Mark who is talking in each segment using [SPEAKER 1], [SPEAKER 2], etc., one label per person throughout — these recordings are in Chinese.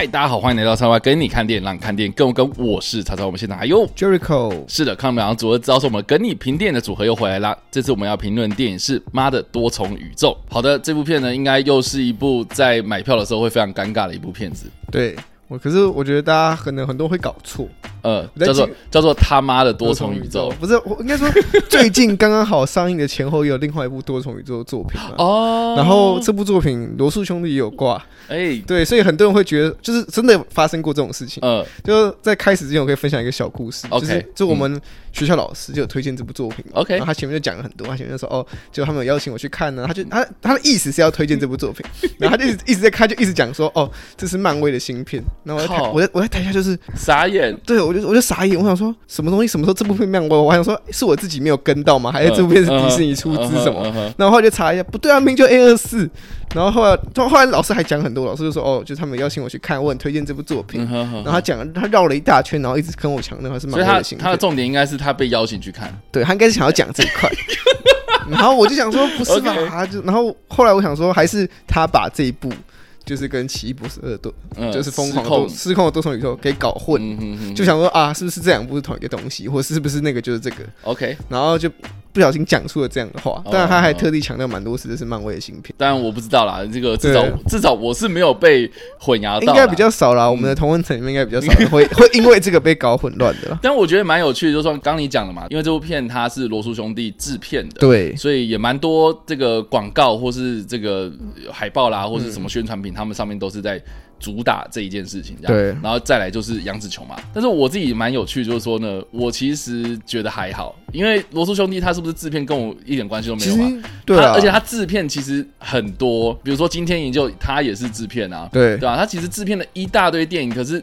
[SPEAKER 1] 嗨，大家好，欢迎来到叉叉跟你看电影，让你看电影更有梗。我是叉叉，我们现场还有
[SPEAKER 2] Jericho，
[SPEAKER 1] 是的，看我们两个组合，知道是我们跟你评电影的组合又回来啦。这次我们要评论电影是《妈的多重宇宙》。好的，这部片呢，应该又是一部在买票的时候会非常尴尬的一部片子。
[SPEAKER 2] 对我，可是我觉得大家可能很多会搞错，
[SPEAKER 1] 呃，叫做叫做他妈的多重宇宙。
[SPEAKER 2] 不是，我应该说 最近刚刚好上映的前后也有另外一部多重宇宙的作品嘛。
[SPEAKER 1] 哦。
[SPEAKER 2] 然后这部作品罗素兄弟也有挂，
[SPEAKER 1] 哎，
[SPEAKER 2] 对，所以很多人会觉得，就是真的发生过这种事情。
[SPEAKER 1] 呃，
[SPEAKER 2] 就在开始之前，我可以分享一个小故事
[SPEAKER 1] OK，
[SPEAKER 2] 就是就我们学校老师就有推荐这部作品嘛。
[SPEAKER 1] OK
[SPEAKER 2] 然后他前面就讲了很多，他前面就说哦，就他们有邀请我去看呢，他就他他的意思是要推荐这部作品，然后他就一直一直在看，就一直讲说哦，这是漫威的新片，然后我在台我在我在台下就是
[SPEAKER 1] 傻眼，
[SPEAKER 2] 对我就我就傻眼，我想说什么东西什么时候这部片漫威，我还想说是我自己没有跟到吗？还是这部片是迪士尼出资什么？然后后来就查一下，不对啊，明明就 A 二四。然后后来，后后来老师还讲很多，老师就说哦，就是他们邀请我去看，我很推荐这部作品。然后他讲，他绕了一大圈，然后一直跟我强调还是漫
[SPEAKER 1] 所以他
[SPEAKER 2] 的
[SPEAKER 1] 他的。重点应该是他被邀请去看。
[SPEAKER 2] 对他应该是想要讲这一块。然后我就想说，不是吧就然后后来我想说，还是他把这一部就是跟奇异博士二都，
[SPEAKER 1] 嗯，
[SPEAKER 2] 就是疯狂的
[SPEAKER 1] 失控
[SPEAKER 2] 多失控的多重宇宙给搞混。
[SPEAKER 1] 嗯哼哼
[SPEAKER 2] 就想说啊，是不是这两部是同一个东西，或是不是那个就是这个
[SPEAKER 1] ？OK。
[SPEAKER 2] 然后就不小心讲出了这样的话。
[SPEAKER 1] 哦
[SPEAKER 2] 当然，他还特地强调蛮多次这是漫威的新片，
[SPEAKER 1] 当然我不知道啦，这个至少至少我是没有被混淆到，
[SPEAKER 2] 应该比较少啦。我们的同温层里面应该比较少会 会因为这个被搞混乱的啦。
[SPEAKER 1] 但我觉得蛮有趣的，就是说刚你讲的嘛，因为这部片它是罗素兄弟制片的，，
[SPEAKER 2] 对，
[SPEAKER 1] 所以也蛮多这个广告或是这个海报啦，或是什么宣传品，他们上面都是在主打这一件事情，这样。
[SPEAKER 2] 对
[SPEAKER 1] 然后再来就是杨紫琼嘛，但是我自己蛮有趣，就是说呢，我其实觉得还好，因为罗素兄弟他是不是制片跟我一点关系都没有嘛。
[SPEAKER 2] 对啊，
[SPEAKER 1] 他而且他制片其实很多，比如说今天营救他也是制片啊，
[SPEAKER 2] 对
[SPEAKER 1] 对吧、他其实制片了一大堆电影，可是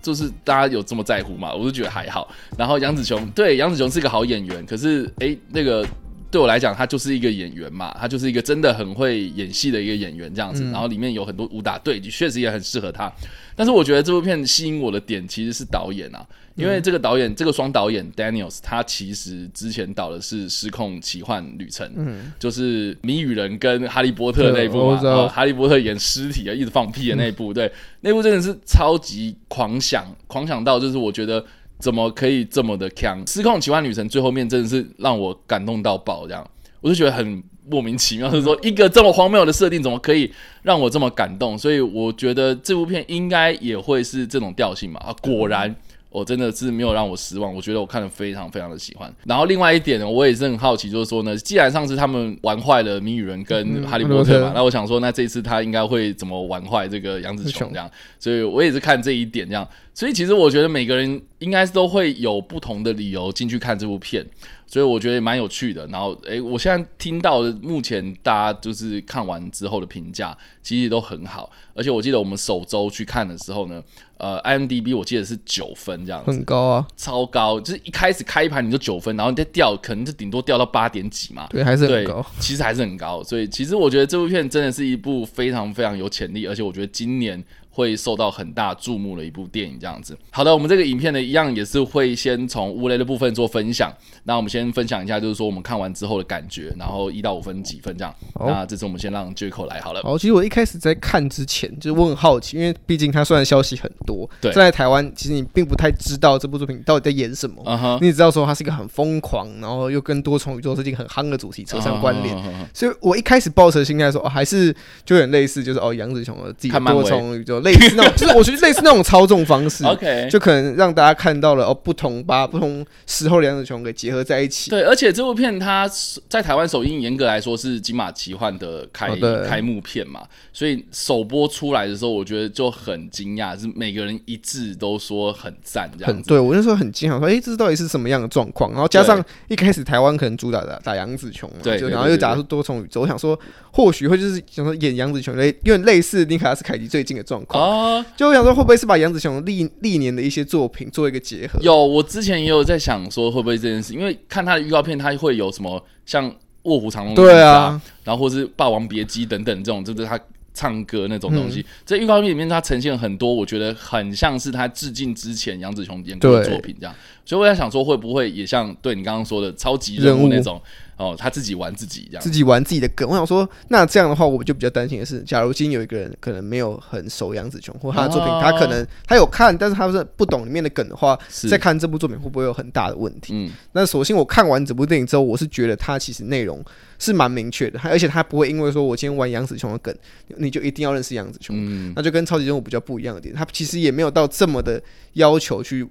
[SPEAKER 1] 就是大家有这么在乎嘛？我就觉得还好。然后杨紫琼，对杨紫琼是个好演员，可是诶，那个对我来讲，他就是一个演员嘛，他就是一个真的很会演戏的一个演员这样子。然后里面有很多武打对，确实也很适合他。但是我觉得这部片吸引我的点其实是导演啊，因为这个导演，这个双导演 Daniels，他其实之前导的是《失控奇幻旅程》，嗯，就是谜语人跟哈利波特那一部嘛，哈利波特演尸体啊，一直放屁的那一部，对，那部真的是超级狂想，狂想到就是我觉得怎么可以这么的强，《失控奇幻旅程》最后面真的是让我感动到爆，这样我就觉得很莫名其妙，就是说一个这么荒谬的设定，怎么可以让我这么感动？所以我觉得这部片应该也会是这种调性嘛。啊，果然。我真的是没有让我失望，我觉得我看了非常非常的喜欢。然后另外一点呢，我也是很好奇，就是说呢，既然上次他们玩坏了谜语人跟哈利波特嘛，
[SPEAKER 2] 嗯
[SPEAKER 1] 那我想说，那这一次他应该会怎么玩坏这个杨紫琼这样？所以我也是看这一点这样。所以其实我觉得每个人应该都会有不同的理由进去看这部片，所以我觉得蛮有趣的。然后，诶，我现在听到的目前大家就是看完之后的评价，其实都很好。而且我记得我们首周去看的时候呢，呃，IMDB 我记得是九分这样子，
[SPEAKER 2] 很高啊，
[SPEAKER 1] 超高，就是一开始开盘你就九分，然后你再掉，可能就顶多掉到八点几嘛。
[SPEAKER 2] 对，还是很高。，
[SPEAKER 1] 其实还是很高，所以其实我觉得这部片真的是一部非常非常有潜力，而且我觉得今年会受到很大注目的一部电影。这样子，好的，我们这个影片呢，一样也是会先从无雷的部分做分享。那我们先分享一下，就是说我们看完之后的感觉，然后一到五分几分这样。那这次我们先让 Jaco 来好了。
[SPEAKER 2] 好，其实我一开始在看之前，就是我很好奇，因为毕竟它虽然消息很多，
[SPEAKER 1] 对
[SPEAKER 2] 在台湾其实你并不太知道这部作品到底在演什么。你只知道说它是一个很疯狂，然后又跟多重宇宙这件很夯的主题扯上关联。所以我一开始抱持的心态说，哦，还是就有点类似，就是哦，杨紫琼的自己多重宇宙，类似 那种，就是我觉得类似那种操纵方式
[SPEAKER 1] OK，
[SPEAKER 2] 就可能让大家看到了哦，不同把不同时候的杨紫琼给结合在一起。
[SPEAKER 1] 对，而且这部片它是在台湾首映，严格来说是金马奇幻的开、
[SPEAKER 2] 哦
[SPEAKER 1] 开幕片嘛，所以首播出来的时候，我觉得就很惊讶，是每个人一致都说很赞这样子。
[SPEAKER 2] 很对我那时候很惊讶，说诶，这到底是什么样的状况？然后加上一开始台湾可能主打的打杨紫琼嘛，
[SPEAKER 1] 对
[SPEAKER 2] 然后又打出多重宇宙，我想说或许会就是想说演杨紫琼类因为类似尼卡拉斯凯奇最近的状况，
[SPEAKER 1] 哦，
[SPEAKER 2] 就我想说会不会是把杨子雄历历年的一些作品做一个结合？
[SPEAKER 1] 有，我之前也有在想说会不会这件事，因为看他的预告片，他会有什么像《卧虎藏龙》
[SPEAKER 2] 对啊，
[SPEAKER 1] 然后或是《霸王别姬》等等这种，就是他唱歌那种东
[SPEAKER 2] 嗯
[SPEAKER 1] 西。在预告片里面，他呈现很多，我觉得很像是他致敬之前杨子雄演过的作品这样。所以我在想说，会不会也像对你刚刚说的超级人
[SPEAKER 2] 物
[SPEAKER 1] 那种哦，他自己玩自己这样
[SPEAKER 2] 自。己玩自己的梗，我想说，那这样的话，我就比较担心的是，假如今天有一个人可能没有很熟杨紫琼或他的作品，
[SPEAKER 1] 哦
[SPEAKER 2] 他可能他有看，但是他是不懂里面的梗的话，
[SPEAKER 1] 是
[SPEAKER 2] 再看这部作品会不会有很大的问题？
[SPEAKER 1] 嗯，
[SPEAKER 2] 那首先我看完整部电影之后，我是觉得他其实内容是蛮明确的，而且他不会因为说我今天玩杨紫琼的梗，你就一定要认识杨紫琼，
[SPEAKER 1] 嗯
[SPEAKER 2] 那就跟超级任务比较不一样的点，他其实也没有到这么的要求去。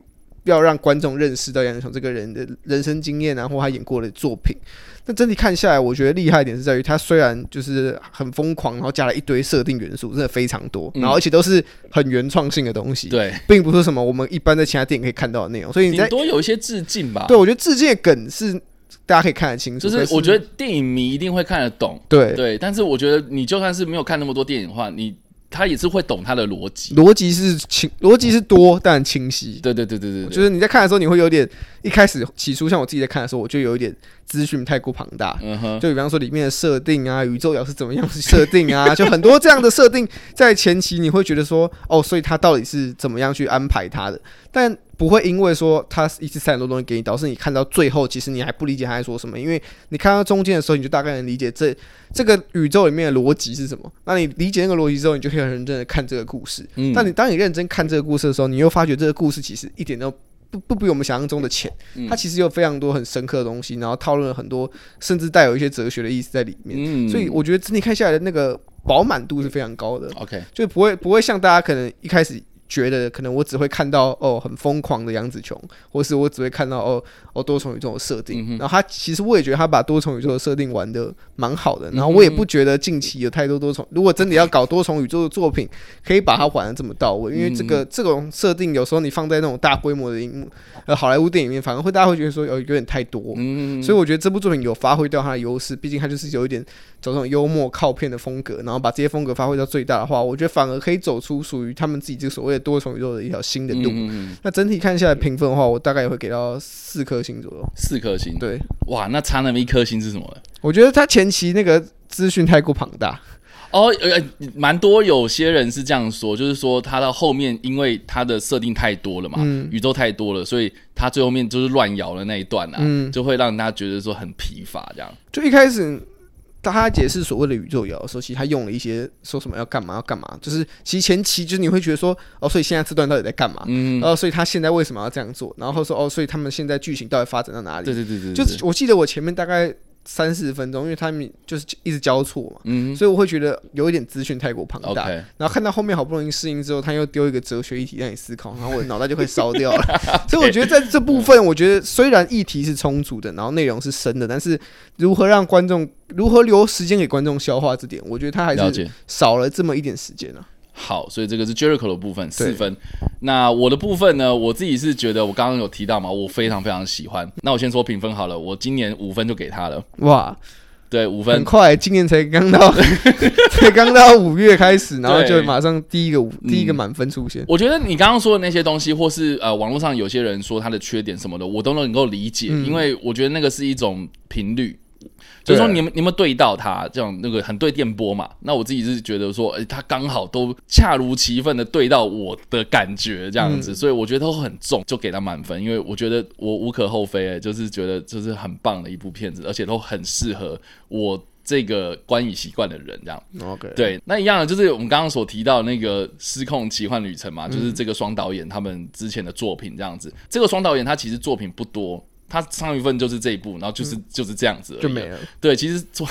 [SPEAKER 2] 要让观众认识到杨紫琼这个人的人生经验啊，或他演过的作品。那整体看下来，我觉得厉害一点是在于，他虽然就是很疯狂，然后加了一堆设定元素，真的非常多，
[SPEAKER 1] 嗯
[SPEAKER 2] 然后而且都是很原创性的东西，
[SPEAKER 1] 对，
[SPEAKER 2] 并不是什么我们一般在其他电影可以看到的内容。所以你
[SPEAKER 1] 多有一些致敬吧。
[SPEAKER 2] 对我觉得致敬的梗是大家可以看得清楚，
[SPEAKER 1] 就是我觉得电影迷一定会看得懂，
[SPEAKER 2] 对
[SPEAKER 1] 对。但是我觉得你就算是没有看那么多电影的话，你他也是会懂他的逻辑。
[SPEAKER 2] 逻辑是清，逻辑是多但清晰。
[SPEAKER 1] 对对对对对对，
[SPEAKER 2] 就是你在看的时候，你会有点一开始起初像我自己在看的时候，我就有一点资讯太过庞大。
[SPEAKER 1] 嗯哼，
[SPEAKER 2] 就比方说里面的设定啊，宇宙要是怎么样设定啊，就很多这样的设定，在前期你会觉得说，哦，所以他到底是怎么样去安排他的，但不会因为说他一次塞很多东西给你，导致你看到最后，其实你还不理解他在说什么，因为你看到中间的时候，你就大概能理解这这个宇宙里面的逻辑是什么。那你理解那个逻辑之后，你就可以很认真的看这个故事。
[SPEAKER 1] 嗯
[SPEAKER 2] 但你当你认真看这个故事的时候，你又发觉这个故事其实一点都不不比我们想象中的浅，
[SPEAKER 1] 嗯
[SPEAKER 2] 它其实有非常多很深刻的东西，然后讨论了很多甚至带有一些哲学的意思在里面。
[SPEAKER 1] 嗯
[SPEAKER 2] 所以我觉得整体看下来的那个饱满度是非常高的
[SPEAKER 1] ，OK，
[SPEAKER 2] 就不会不会像大家可能一开始。觉得可能我只会看到哦很疯狂的杨紫琼，或是我只会看到哦哦多重宇宙的设定。
[SPEAKER 1] 嗯
[SPEAKER 2] 然后他其实我也觉得他把多重宇宙的设定玩的蛮好的。然后
[SPEAKER 1] 嗯
[SPEAKER 2] 我也不觉得近期有太多多重，如果真的要搞多重宇宙的作品，可以把它玩的这么到位。因为这
[SPEAKER 1] 嗯
[SPEAKER 2] 个这种设定有时候你放在那种大规模的荧幕呃好莱坞电影里面，反而会大家会觉得说有有点太多。
[SPEAKER 1] 嗯，
[SPEAKER 2] 所以我觉得这部作品有发挥掉它的优势，毕竟它就是有一点走这种幽默靠片的风格，然后把这些风格发挥到最大的话，我觉得反而可以走出属于他们自己这个所谓的多重宇宙的一条新的路。
[SPEAKER 1] 嗯嗯
[SPEAKER 2] 那整体看下来评分的话，我大概也会给到四颗星左右。
[SPEAKER 1] 四颗星，
[SPEAKER 2] 对，
[SPEAKER 1] 哇，那差那么一颗星是什么呢？
[SPEAKER 2] 我觉得他前期那个资讯太过庞大，
[SPEAKER 1] 哦，呃，蛮多有些人是这样说，就是说他到后面，因为他的设定太多了嘛，
[SPEAKER 2] 嗯
[SPEAKER 1] 宇宙太多了，所以他最后面就是乱摇的那一段啊，
[SPEAKER 2] 嗯
[SPEAKER 1] 就会让大家觉得说很疲乏这样。
[SPEAKER 2] 就一开始。当他解释所谓的宇宙摇的时候，其实他用了一些说什么要干嘛要干嘛，就是其实前期就是你会觉得说，哦，所以现在这段到底在干嘛？
[SPEAKER 1] 嗯，
[SPEAKER 2] 然后所以他现在为什么要这样做？然后说哦，所以他们现在剧情到底发展到哪里？
[SPEAKER 1] 对对对对，对
[SPEAKER 2] 就是我记得我前面大概三四十分钟，因为他们就是一直交错嘛，
[SPEAKER 1] 嗯
[SPEAKER 2] 所以我会觉得有一点资讯太过庞大。然后看到后面好不容易适应之后，他又丢一个哲学议题让你思考，然后我的脑袋就会烧掉了。所以我觉得在这部分，我觉得虽然议题是充足的，然后内容是深的，但是如何让观众如何留时间给观众消化这点，我觉得他还是。少了这么一点时间啊。
[SPEAKER 1] 好，所以这个是 Jericho 的部分四分。那我的部分呢？我自己是觉得我刚刚有提到嘛，我非常非常喜欢。那我先说评分好了，我今年五分就给他了。
[SPEAKER 2] 哇，
[SPEAKER 1] 对，五
[SPEAKER 2] 很
[SPEAKER 1] 分。
[SPEAKER 2] 快，今年才刚到，才刚到五月开始，然后就马上第一个第一个满分出现。
[SPEAKER 1] 我觉得你刚刚说的那些东西，或是呃网络上有些人说他的缺点什么的，我都能够理解，
[SPEAKER 2] 嗯
[SPEAKER 1] 因为我觉得那个是一种频率。就是说你们你们对到他这样那个很对电波嘛？那我自己是觉得说，诶、他刚好都恰如其分的对到我的感觉这样子，
[SPEAKER 2] 嗯
[SPEAKER 1] 所以我觉得都很重，就给他满分，因为我觉得我无可厚非、诶就是觉得就是很棒的一部片子，而且都很适合我这个观影习惯的人这样。
[SPEAKER 2] OK，，
[SPEAKER 1] 对，那一样的就是我们刚刚所提到那个《失控奇幻旅程》
[SPEAKER 2] 嗯
[SPEAKER 1] 嘛，就是这个双导演他们之前的作品这样子。这个双导演他其实作品不多，他上一份就是这一部，然后就是、就是这样子
[SPEAKER 2] 就没了。
[SPEAKER 1] 对，其实做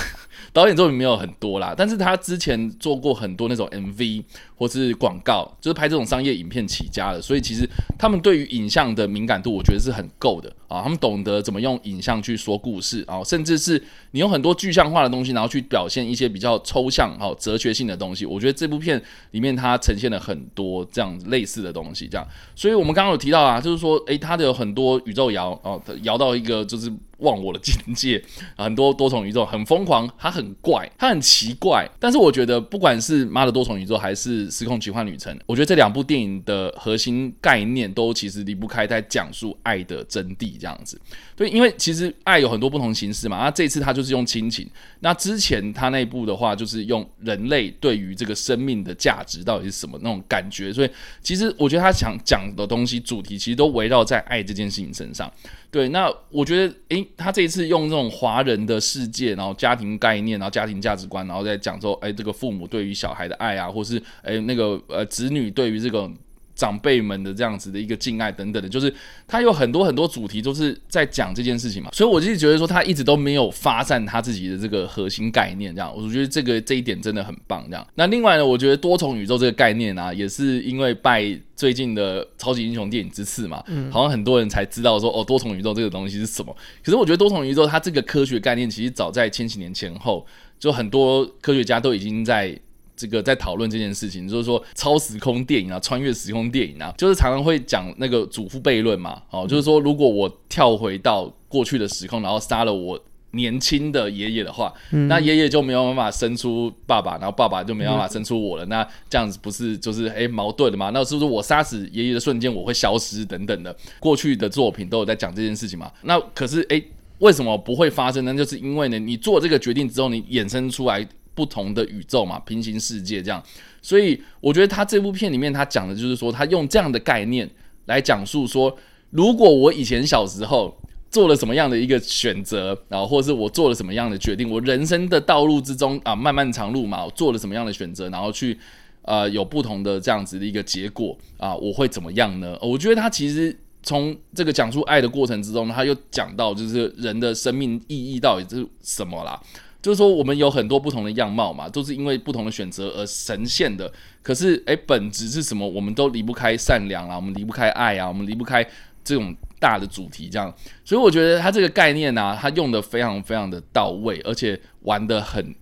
[SPEAKER 1] 导演作品没有很多啦，但是他之前做过很多那种 MV 或是广告，就是拍这种商业影片起家的，所以其实他们对于影像的敏感度，我觉得是很够的啊。他们懂得怎么用影像去说故事啊，甚至是你用很多具象化的东西，然后去表现一些比较抽象、好哲学性的东西。我觉得这部片里面它呈现了很多这样类似的东西，这样。所以我们刚刚有提到啊，就是说，诶，它的有很多宇宙摇哦，摇到一个就是忘我的境界，很多多重宇宙很疯狂，它很怪，它很奇怪。但是我觉得，不管是《妈的多重宇宙》还是《时空奇幻旅程》，我觉得这两部电影的核心概念都其实离不开在讲述爱的真谛这样子。对，因为其实爱有很多不同形式嘛。那这次他就是用亲情，那之前他那部的话就是用人类对于这个生命的价值到底是什么那种感觉。所以其实我觉得他想讲的东西主题其实都围绕在爱这件事情身上。对，那我觉得，诶，他这一次用这种华人的世界，然后家庭概念，然后家庭价值观，然后再讲说，诶，这个父母对于小孩的爱啊，或是诶那个呃子女对于这个。长辈们的这样子的一个敬爱等等的，就是他有很多很多主题都是在讲这件事情嘛，所以我就觉得说他一直都没有发散他自己的这个核心概念，这样我觉得这个这一点真的很棒。这样，那另外呢，我觉得多重宇宙这个概念啊，也是因为拜最近的超级英雄电影之赐嘛，好像很多人才知道说哦，多重宇宙这个东西是什么。可是我觉得多重宇宙它这个科学概念，其实早在千禧年前后，就很多科学家都已经在。这个在讨论这件事情，就是说超时空电影啊，穿越时空电影啊，就是常常会讲那个祖父悖论嘛。哦，就是说如果我跳回到过去的时空，然后杀了我年轻的爷爷的话，那爷爷就没有办法生出爸爸，然后爸爸就没办法生出我了。那这样子不是就是诶矛盾的嘛？那是不是我杀死爷爷的瞬间我会消失等等的？过去的作品都有在讲这件事情嘛？那可是诶，为什么不会发生呢？就是因为呢，你做这个决定之后，你衍生出来。不同的宇宙嘛，平行世界这样，所以我觉得他这部片里面他讲的就是说，他用这样的概念来讲述说，如果我以前小时候做了什么样的一个选择，然后或者是我做了什么样的决定，我人生的道路之中啊，漫漫长路嘛，我做了什么样的选择，然后去呃有不同的这样子的一个结果啊，我会怎么样呢？我觉得他其实从这个讲述爱的过程之中，他又讲到就是人的生命意义到底是什么啦。就是说，我们有很多不同的样貌嘛，都是因为不同的选择而呈现的。可是，诶，本质是什么？我们都离不开善良啊，我们离不开爱啊，我们离不开这种大的主题。这样，所以我觉得他这个概念呢，他用的非常非常的到位，而且玩的很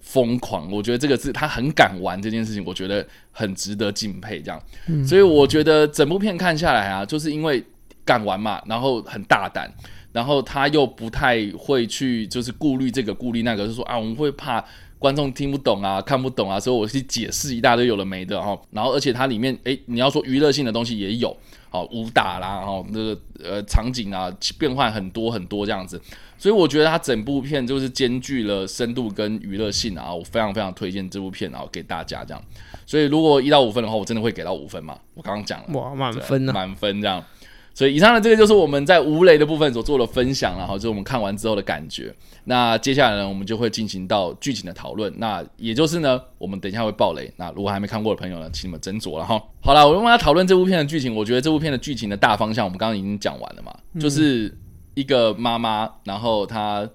[SPEAKER 1] 疯狂。我觉得这个是他很敢玩这件事情，我觉得很值得敬佩。这样，所以我觉得整部片看下来啊，就是因为敢玩嘛，然后很大胆。然后他又不太会去，就是顾虑这个顾虑那个，就说啊，我们会怕观众听不懂啊，看不懂啊，所以我去解释一大堆有的没的哈。然后而且它里面，诶，你要说娱乐性的东西也有，好武打啦，然后那个呃场景啊变换很多很多这样子，所以我觉得它整部片就是兼具了深度跟娱乐性啊，我非常非常推荐这部片啊给大家这样。所以如果一到五分的话，我真的会给到五分嘛，我刚刚讲了，
[SPEAKER 2] 哇，满分呢，
[SPEAKER 1] 满分这样。所以以上的这个就是我们在无雷的部分所做的分享然后，就是我们看完之后的感觉。那接下来呢，我们就会进行到剧情的讨论。那也就是呢，我们等一下会爆雷。那如果还没看过的朋友呢，请你们斟酌了哈。好了，我们要讨论这部片的剧情。我觉得这部片的剧情的大方向，我们刚刚已经讲完了嘛，就是一个妈妈，然后她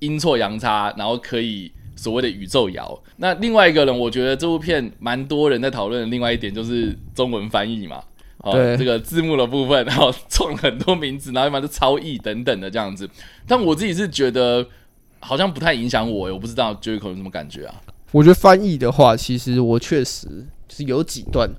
[SPEAKER 1] 阴错阳差，然后可以所谓的宇宙摇。那另外一个人，我觉得这部片蛮多人在讨论的另外一点就是中文翻译嘛。
[SPEAKER 2] 对
[SPEAKER 1] 这个字幕的部分，然后创很多名字，然后一般是超译等等的这样子。但我自己是觉得好像不太影响我，我不知道 j e 有什么感觉啊？
[SPEAKER 2] 我觉得翻译的话，其实我确实就是有几段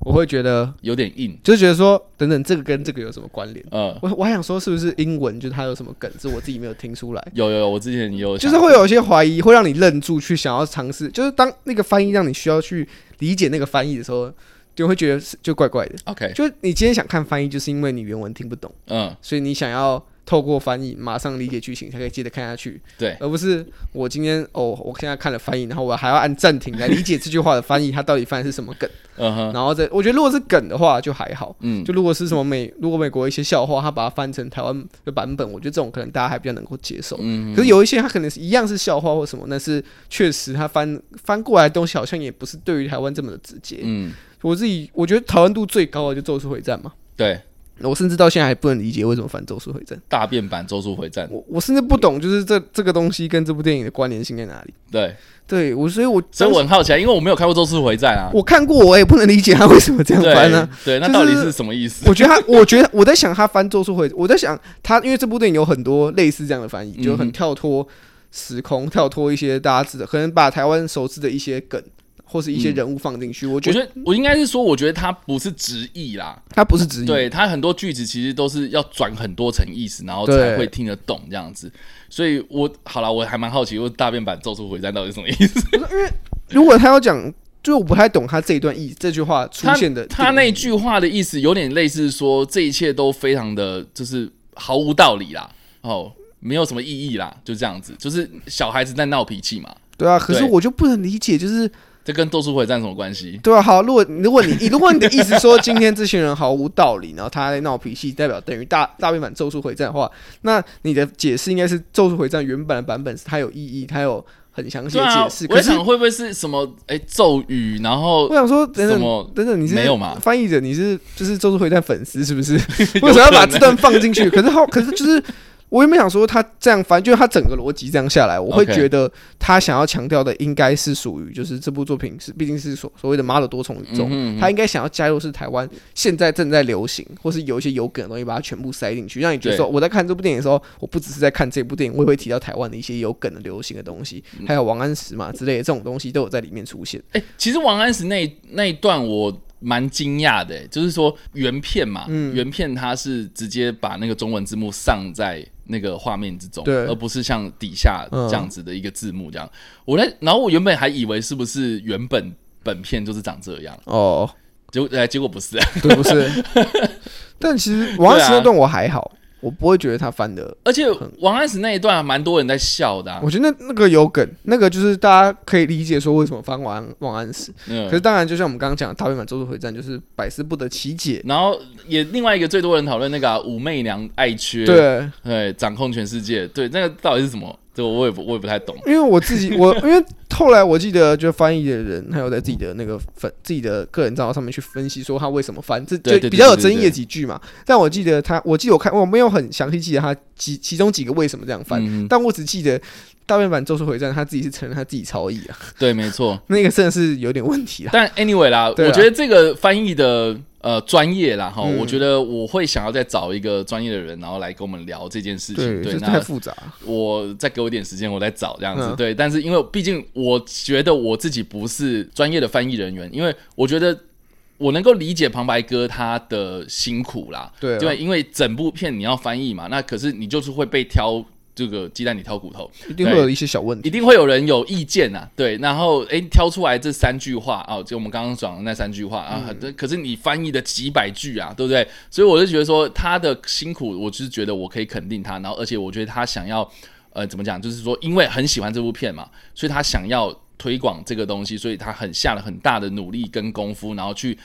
[SPEAKER 2] 我会觉得
[SPEAKER 1] 有点硬，
[SPEAKER 2] 就觉得说等等这个跟这个有什么关联？
[SPEAKER 1] 嗯，
[SPEAKER 2] 我我还想说是不是英文，就是它有什么梗，是我自己没有听出来。
[SPEAKER 1] 有有有，我之前有，
[SPEAKER 2] 就是会有一些怀疑，会让你愣住，去想要尝试。就是当那个翻译让你需要去理解那个翻译的时候。就会觉得是就怪怪的。
[SPEAKER 1] OK，
[SPEAKER 2] 就你今天想看翻译，就是因为你原文听不懂，
[SPEAKER 1] 嗯，
[SPEAKER 2] 所以你想要透过翻译马上理解剧情，才可以接着看下去。
[SPEAKER 1] 对，
[SPEAKER 2] 而不是我今天哦，我现在看了翻译，然后我还要按暂停来理解这句话的翻译，它到底翻的是什么梗。
[SPEAKER 1] 嗯哼，
[SPEAKER 2] 然后再，我觉得如果是梗的话就还好，
[SPEAKER 1] 嗯，
[SPEAKER 2] 就如果是什么美，如果美国一些笑话，他把它翻成台湾的版本，我觉得这种可能大家还比较能够接受。
[SPEAKER 1] 嗯，
[SPEAKER 2] 可是有一些他可能是一样是笑话或什么，但是确实他翻翻过来的东西好像也不是对于台湾这么的直接。
[SPEAKER 1] 嗯。
[SPEAKER 2] 我自己我觉得讨论度最高的就《咒术回战》嘛，
[SPEAKER 1] 对
[SPEAKER 2] 我甚至到现在还不能理解为什么翻《咒术回战》。
[SPEAKER 1] 大变版《咒术回战》，
[SPEAKER 2] 我我甚至不懂，就是这这个东西跟这部电影的关联性在哪里？
[SPEAKER 1] 对，
[SPEAKER 2] 对我，所以我
[SPEAKER 1] 所以我很好奇啊，因为我没有看过《咒术回战》啊。
[SPEAKER 2] 我看过，我也不能理解他为什么这样翻呢、
[SPEAKER 1] 对，那到底是什么意思？
[SPEAKER 2] 我觉得他，我觉得我在想他翻《咒术回》，我在想他，因为这部电影有很多类似这样的翻译，就很跳脱时空，跳脱一些大家知道，可能把台湾熟知的一些梗或是一些
[SPEAKER 1] 嗯
[SPEAKER 2] 人物放进去。我
[SPEAKER 1] 我
[SPEAKER 2] 觉得
[SPEAKER 1] 我应该是说，我觉得他不是直译啦，
[SPEAKER 2] 他不是直译，
[SPEAKER 1] 对，它很多句子其实都是要转很多层意思，然后才会听得懂这样子。所以我好了，我还蛮好奇，我大便版《咒术回战》到底是什么意思？
[SPEAKER 2] 因为如果他要讲，就我不太懂他这一段意这句话出现的
[SPEAKER 1] 他那句话的意思有点类似说，这一切都非常的就是毫无道理啦，哦，没有什么意义啦，就这样子，就是小孩子在闹脾气嘛。
[SPEAKER 2] 对啊，可是我就不能理解，就是
[SPEAKER 1] 这跟斗术回战什么关系？
[SPEAKER 2] 对啊，好，如果如果你如果你的意思说今天这些人毫无道理，然后他在闹脾气，代表等于大大变版《咒术回战》的话，那你的解释应该是《咒术回战》原版的版本是它有意义，它有很详细的解释。，
[SPEAKER 1] 我在
[SPEAKER 2] 可是
[SPEAKER 1] 想会不会是什么哎咒语，然后
[SPEAKER 2] 我想说，等等等等，你是
[SPEAKER 1] 没有嘛
[SPEAKER 2] 翻译者，你是就是《咒术回战》粉丝是不是？为什么要把这段放进去？可是后，可是就是。我原本想说他这样反正，就是他整个逻辑这样下来，我会觉得他想要强调的应该是属于，就是这部作品是毕竟是所所谓的妈的多重宇宙，他应该想要加入是台湾现在正在流行，或是有一些有梗的东西，把它全部塞进去，让你觉得说我在看这部电影的时候，我不只是在看这部电影，我也会提到台湾的一些有梗的流行的东西，
[SPEAKER 1] 嗯。
[SPEAKER 2] 还有王安石嘛之类的这种东西都有在里面出现。
[SPEAKER 1] 哎、其实王安石那那一段我蛮惊讶的、就是说原片嘛，
[SPEAKER 2] 嗯。
[SPEAKER 1] 原片它是直接把那个中文字幕上在那个画面之中，
[SPEAKER 2] 对。
[SPEAKER 1] 而不是像底下
[SPEAKER 2] 嗯
[SPEAKER 1] 这样子的一个字幕这样。我在，然后我原本还以为是不是原本本片就是长这样，
[SPEAKER 2] 哦，
[SPEAKER 1] 结果哎结果不是，
[SPEAKER 2] 对，不是。但其实王安石那段我还好，我不会觉得他翻的。
[SPEAKER 1] 而且王安石那一段还蛮多人在笑的、啊
[SPEAKER 2] 我，觉得那那个有梗，那个就是大家可以理解说为什么翻王安王安石。
[SPEAKER 1] 嗯
[SPEAKER 2] 可是当然，就像我们刚刚讲的，大变版《咒术回战》就是百思不得其解。
[SPEAKER 1] 然后也另外一个最多人讨论那个啊、武媚娘爱缺，
[SPEAKER 2] 对，
[SPEAKER 1] 对，掌控全世界，对，那个到底是什么？这个我也不我也不太懂。
[SPEAKER 2] 因为我自己，我因为后来我记得，就翻译的人，还有在自己的那个分自己的个人账号上面去分析，说他为什么翻，这就比较有争议的几句嘛。但我记得他，我记得我看我没有很详细记得他几其中几个为什么这样翻，
[SPEAKER 1] 嗯，
[SPEAKER 2] 但我只记得大面版《咒术回战》他自己是承认他自己超译啊，
[SPEAKER 1] 对，没错。
[SPEAKER 2] 那个真的是有点问题啊。
[SPEAKER 1] 但 anyway 啦，
[SPEAKER 2] 啊
[SPEAKER 1] 我觉得这个翻译的呃专业啦哈，
[SPEAKER 2] 嗯
[SPEAKER 1] 我觉得我会想要再找一个专业的人，然后来跟我们聊这件事情。
[SPEAKER 2] 对，
[SPEAKER 1] 对，
[SPEAKER 2] 就是太复杂。
[SPEAKER 1] 我再给我一点时间，我再找这样子。
[SPEAKER 2] 嗯
[SPEAKER 1] 对，但是因为毕竟我觉得我自己不是专业的翻译人员，因为我觉得。我能够理解旁白哥他的辛苦啦，
[SPEAKER 2] 对啊
[SPEAKER 1] 对，因为整部片你要翻译嘛，那可是你就是会被挑这个鸡蛋里挑骨头，
[SPEAKER 2] 一定会有一些小问题。
[SPEAKER 1] 一定会有人有意见呐、对，然后诶挑出来这三句话啊，就我们刚刚讲的那三句话啊，这、可是你翻译的几百句啊，对不对？所以我就觉得说他的辛苦，我就是觉得我可以肯定他，然后而且我觉得他想要呃怎么讲，就是说因为很喜欢这部片嘛，所以他想要推广这个东西，所以他很下了很大的努力跟功夫，然后去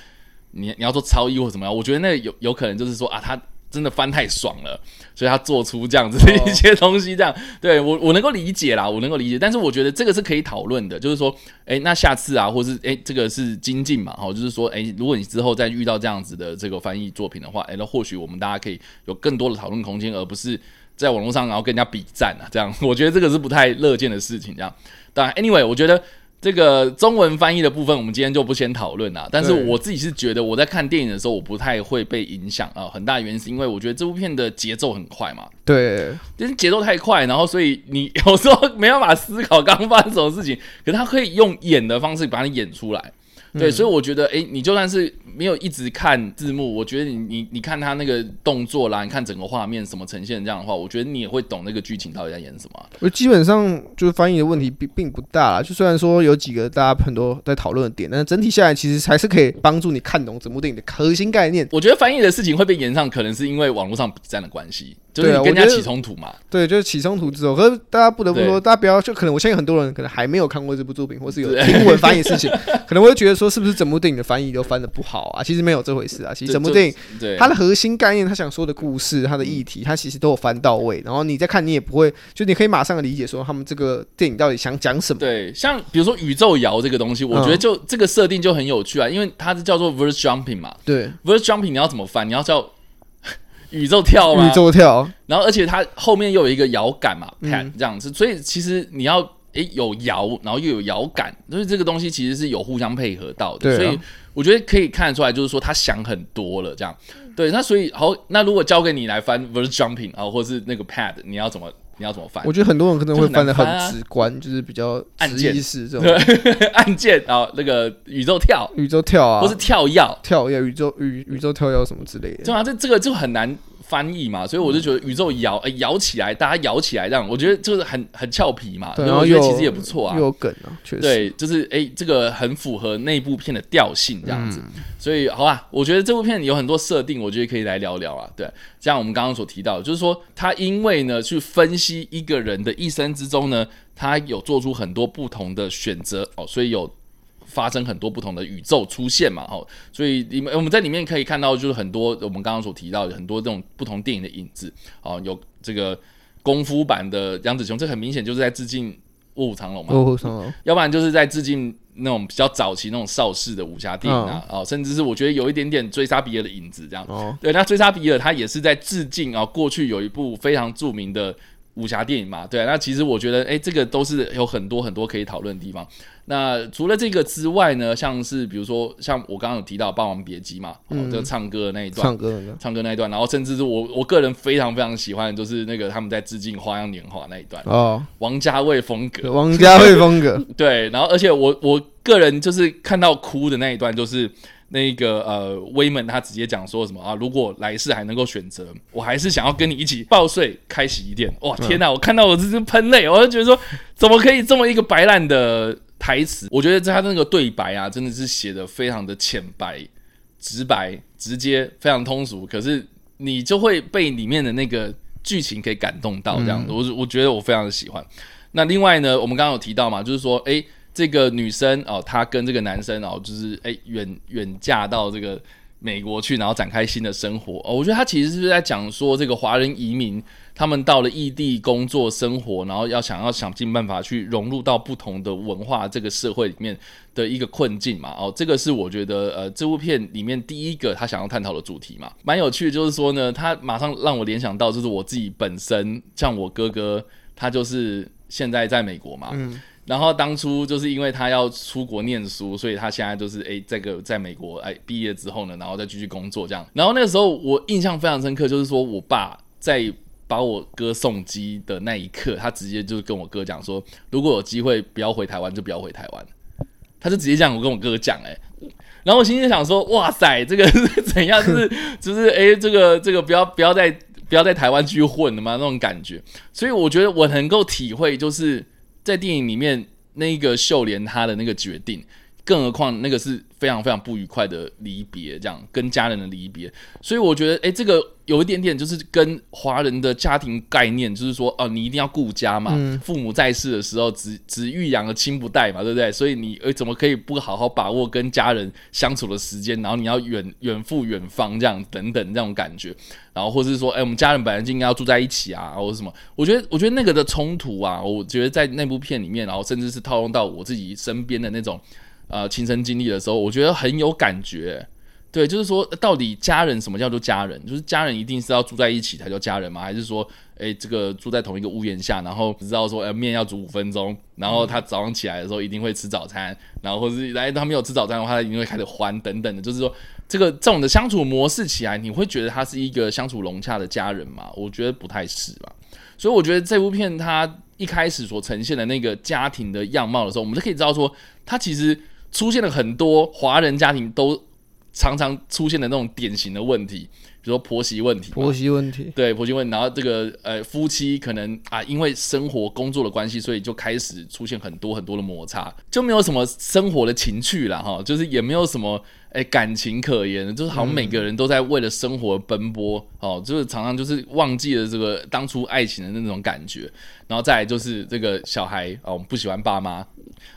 [SPEAKER 1] 你你要说超译或怎么样，我觉得那有有可能就是说啊他。真的翻太爽了，所以他做出这样子的一些东西，这样、对我我能够理解啦，我能够理解，但是我觉得这个是可以讨论的，就是说，诶，那下次啊，或是诶，这个是精进嘛，哈，就是说，诶，如果你之后再遇到这样子的这个翻译作品的话，诶，那或许我们大家可以有更多的讨论空间，而不是在网络上然后跟人家比战啊，这样，我觉得这个是不太乐见的事情，这样。当然，anyway，我觉得。这个中文翻译的部分，我们今天就不先讨论啦。但是我自己是觉得，我在看电影的时候，我不太会被影响啊。很大原因是因为我觉得这部片的节奏很快嘛，
[SPEAKER 2] 对，
[SPEAKER 1] 就是节奏太快，然后所以你有时候没办法思考刚刚发生什么事情，可是他可以用演的方式把你演出来。对，所以我觉得，哎，你就算是没有一直看字幕，我觉得你你你看他那个动作啦，你看整个画面什么呈现这样的话，我觉得你也会懂那个剧情到底在演什么啊、
[SPEAKER 2] 我基本上就是翻译的问题并并不大啦。就虽然说有几个大家很多在讨论的点，但是整体下来其实还是可以帮助你看懂整部电影的核心概念。
[SPEAKER 1] 我觉得翻译的事情会被延上，可能是因为网络上比战的关系，就是跟人家起冲突嘛。
[SPEAKER 2] 对，就是起冲突之后，可是大家不得不说，大家不要就可能我相信很多人可能还没有看过这部作品，或是有
[SPEAKER 1] 对
[SPEAKER 2] 听闻翻译事情，可能会觉得说是不是整部电影的翻译都翻的不好啊？其实没有这回事啊，其实整部电影
[SPEAKER 1] 对，
[SPEAKER 2] 它的核心概念，他想说的故事，它的议题，它其实都有翻到位。然后你再看，你也不会，就你可以马上理解说他们这个电影到底想讲什么。
[SPEAKER 1] 对，像比如说宇宙摇这个东西，我觉得
[SPEAKER 2] 嗯
[SPEAKER 1] 就、这个设定就很有趣啊，因为它是叫做 verse jumping 嘛
[SPEAKER 2] 对
[SPEAKER 1] ，，verse jumping 你要怎么翻？你要叫 宇宙跳吗
[SPEAKER 2] 宇，宙跳，
[SPEAKER 1] 然后而且它后面又有一个摇杆嘛
[SPEAKER 2] 嗯
[SPEAKER 1] ，pad 这样子，所以其实你要诶有摇，然后又有摇感，所以这个东西其实是有互相配合到的，
[SPEAKER 2] 对啊。
[SPEAKER 1] 所以我觉得可以看得出来，就是说他想很多了这样。对，那所以好，那如果交给你来翻 verse jumping 啊，或是那个 pad，你要怎么你要怎么翻？
[SPEAKER 2] 我？觉得很多人可能会翻的
[SPEAKER 1] 很
[SPEAKER 2] 直观，就是比较
[SPEAKER 1] 按键
[SPEAKER 2] 意式这种。
[SPEAKER 1] 对，按键啊，那个宇宙跳。
[SPEAKER 2] 宇宙跳啊，
[SPEAKER 1] 或是跳跃，
[SPEAKER 2] 跳跃宇宙宇宇宙跳跃什么之类的。
[SPEAKER 1] 对啊，这这个就很难翻译嘛，所以我就觉得宇宙摇哎摇起来，大家摇起来这样，我觉得就是很很俏皮嘛，
[SPEAKER 2] 然后
[SPEAKER 1] 觉得其实也不错啊
[SPEAKER 2] 又。有梗啊，确实。
[SPEAKER 1] 对，就是哎、这个很符合那部片的调性这样子，
[SPEAKER 2] 嗯
[SPEAKER 1] 所以好吧，我觉得这部片有很多设定，我觉得可以来聊聊啊。对，像我们刚刚所提到的，就是说他因为呢去分析一个人的一生之中呢，他有做出很多不同的选择哦，所以有发生很多不同的宇宙出现嘛，哦，所以你们我们在里面可以看到，就是很多我们刚刚所提到的很多这种不同电影的影子哦，有这个功夫版的杨紫琼，这很明显就是在致敬《卧虎藏龙》嘛，
[SPEAKER 2] 卧虎藏龙。
[SPEAKER 1] 要不然就是在致敬那种比较早期那种邵氏的武侠电影啊，哦，甚至是我觉得有一点点追杀比尔的影子这样。
[SPEAKER 2] 哦，
[SPEAKER 1] 对，那追杀比尔他也是在致敬啊、过去有一部非常著名的武侠电影嘛，对、啊。那其实我觉得，哎，这个都是有很多很多可以讨论的地方。那除了这个之外呢，像是比如说像我刚刚有提到《霸王别姬》嘛，哦，这个唱歌的那一段，
[SPEAKER 2] 唱歌的
[SPEAKER 1] 唱歌那一段，然后甚至是我我个人非常非常喜欢的，就是那个他们在致敬《花样年华》那一段，
[SPEAKER 2] 哦，
[SPEAKER 1] 王家卫风格，
[SPEAKER 2] 王家卫风格，
[SPEAKER 1] 对，然后而且我我个人就是看到哭的那一段，就是那个呃威门他直接讲说什么啊，如果来世还能够选择，我还是想要跟你一起报税开洗衣店。哇，天哪！我看到我这是喷泪，我就觉得说怎么可以这么一个白烂的台词？我觉得他那个对白啊，真的是写的非常的浅白、直白、直接，非常通俗，可是你就会被里面的那个剧情给感动到，这样子，我我觉得我非常的喜欢。那另外呢，我们刚刚有提到嘛，就是说，诶，这个女生哦，她跟这个男生哦，就是诶远远嫁到这个美国去，然后展开新的生活。哦，我觉得他其实是在讲说，这个华人移民他们到了异地工作生活，然后要想要想尽办法去融入到不同的文化这个社会里面的一个困境嘛。哦，这个是我觉得呃这部片里面第一个他想要探讨的主题嘛，蛮有趣的。就是说呢，他马上让我联想到，就是我自己本身，像我哥哥，他就是现在在美国嘛，然后当初就是因为他要出国念书，所以他现在就是诶，这个在美国哎毕业之后呢，然后再继续工作这样。然后那个时候我印象非常深刻，就是说我爸在把我哥送机的那一刻，他直接就是跟我哥讲说，如果有机会不要回台湾就不要回台湾。他就直接这样我跟我哥讲哎、然后我心里想说，哇塞，这个是怎样？就是 就是诶，这个这个不要不要再不要在台湾继续混了吗？那种感觉。所以我觉得我能够体会，就是在电影里面那个秀莲她的那个决定，更何况那个是非常非常不愉快的离别，这样跟家人的离别。所以我觉得，诶，这个有一点点就是跟华人的家庭概念，就是说，哦，你一定要顾家嘛，父母在世的时候，子子欲养而亲不待嘛，对不对？所以你呃怎么可以不好好把握跟家人相处的时间，然后你要远远赴远方这样等等这种感觉，然后或是说，哎，我们家人本来就应该要住在一起啊，或者什么？我觉得，我觉得那个的冲突啊，我觉得在那部片里面，然后甚至是套用到我自己身边的那种呃亲身经历的时候，我觉得很有感觉。对，就是说，到底家人什么叫做家人？就是家人一定是要住在一起才叫家人吗？还是说，诶，这个住在同一个屋檐下，然后知道说，呃，面要煮五分钟，然后他早上起来的时候一定会吃早餐，然后或是来他没有吃早餐的话，他一定会开始欢等等的。就是说，这个这种的相处模式起来，你会觉得他是一个相处融洽的家人吗？我觉得不太是吧。所以我觉得这部片它一开始所呈现的那个家庭的样貌的时候，我们就可以知道说，他其实出现了很多华人家庭都常常出现的那种典型的问题，比如说婆媳问题，
[SPEAKER 2] 婆媳问题，
[SPEAKER 1] 对婆媳问题，然后这个呃夫妻可能啊因为生活工作的关系，所以就开始出现很多很多的摩擦，就没有什么生活的情趣了哈，就是也没有什么哎感情可言，就是好像每个人都在为了生活奔波哦，就是常常就是忘记了这个当初爱情的那种感觉，然后再来就是这个小孩哦不喜欢爸妈，